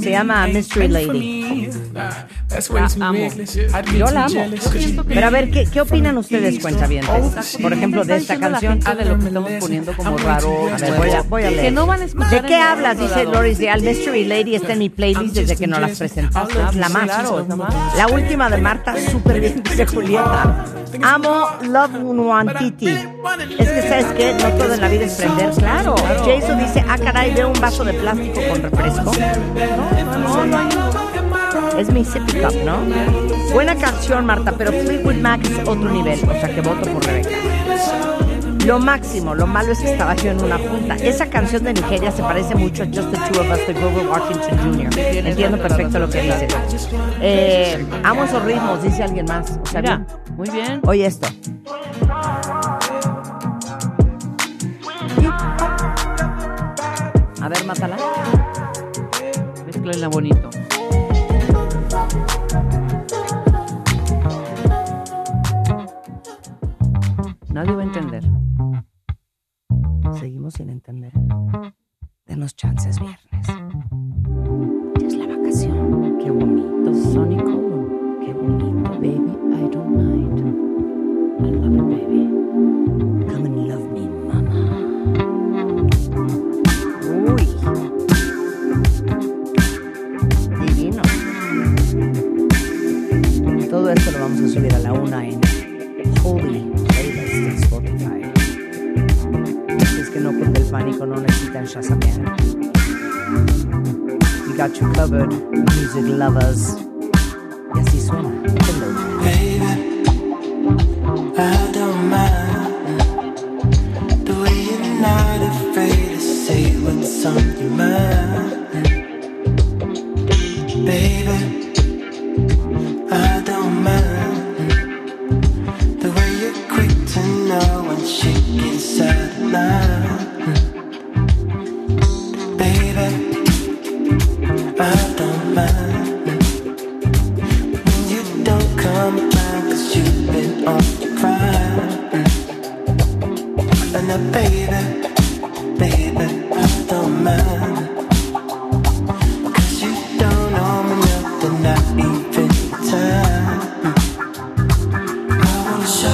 Se llama Mystery Lady. La amo. Yo la amo. Pero a ver, ¿qué, qué opinan ustedes, cuentavientes? Oh, Por ejemplo, de esta canción. Ah, de lo que estamos poniendo como raro. A voy a, leer. ¿De qué hablas? Dice Loris de Al Mystery Lady está en mi playlist desde que no las presentaste. Es la más. La última de Marta, súper bien, dice Julieta. Amo Love One Nuantiti certeza es que no todo en la vida es prender, claro. Jason dice, ah, caray, veo un vaso de plástico con refresco. No, no, no. Es mi pick up, ¿no? Buena canción, Marta, pero Fleetwood Mac es otro nivel, o sea que voto por Rebeca. Lo máximo, lo malo es que estaba yo en una junta. Esa canción de Nigeria se parece mucho a Just the Two of Us de Grover Washington Jr. Entiendo perfecto lo que dice. Eh, amo esos ritmos, dice alguien más. O sea, Mira, muy bien. Oye esto. bonito.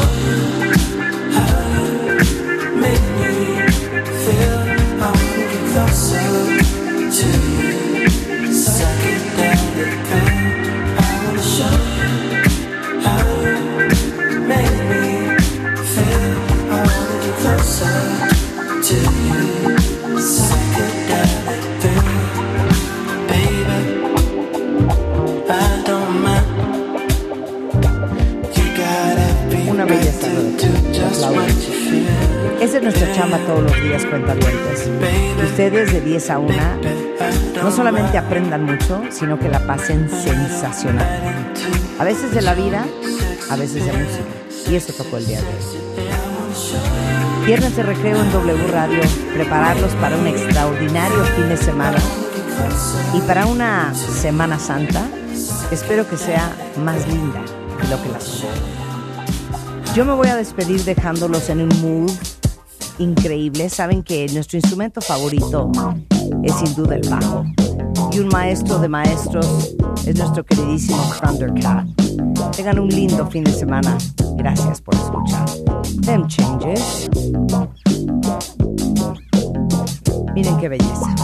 love. una, no solamente aprendan mucho, sino que la pasen sensacional. A veces de la vida, a veces de música. Y eso tocó el día de hoy. Viernes de recreo en W Radio, prepararlos para un extraordinario fin de semana y para una Semana Santa, espero que sea más linda de lo que la semana. Yo me voy a despedir dejándolos en un mood increíble. Saben que nuestro instrumento favorito es sin duda el bajo. Y un maestro de maestros es nuestro queridísimo Thundercat. Tengan un lindo fin de semana. Gracias por escuchar. Them Changes. Miren qué belleza.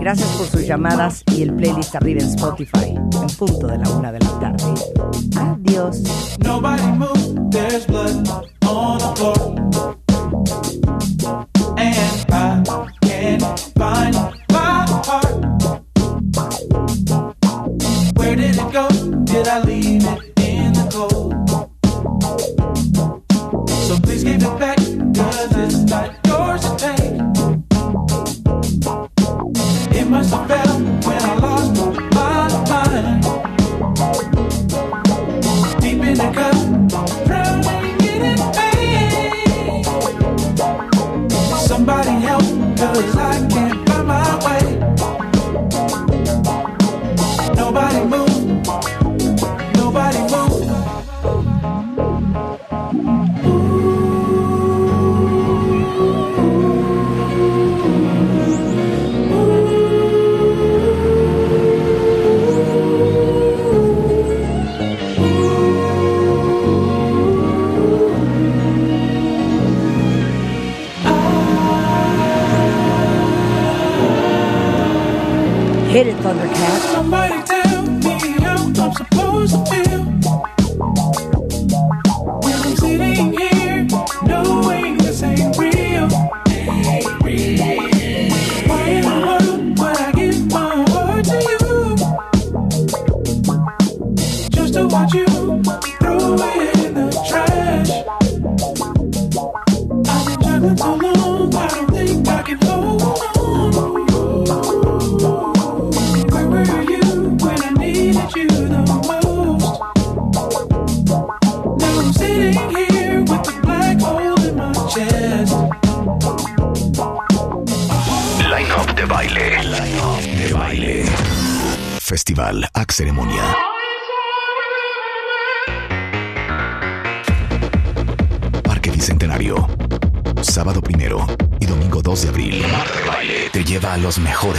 Gracias por sus llamadas y el playlist arriba en Spotify, en punto de la una de la tarde. Adiós.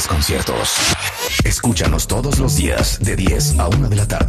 conciertos. Escúchanos todos los días de 10 a 1 de la tarde.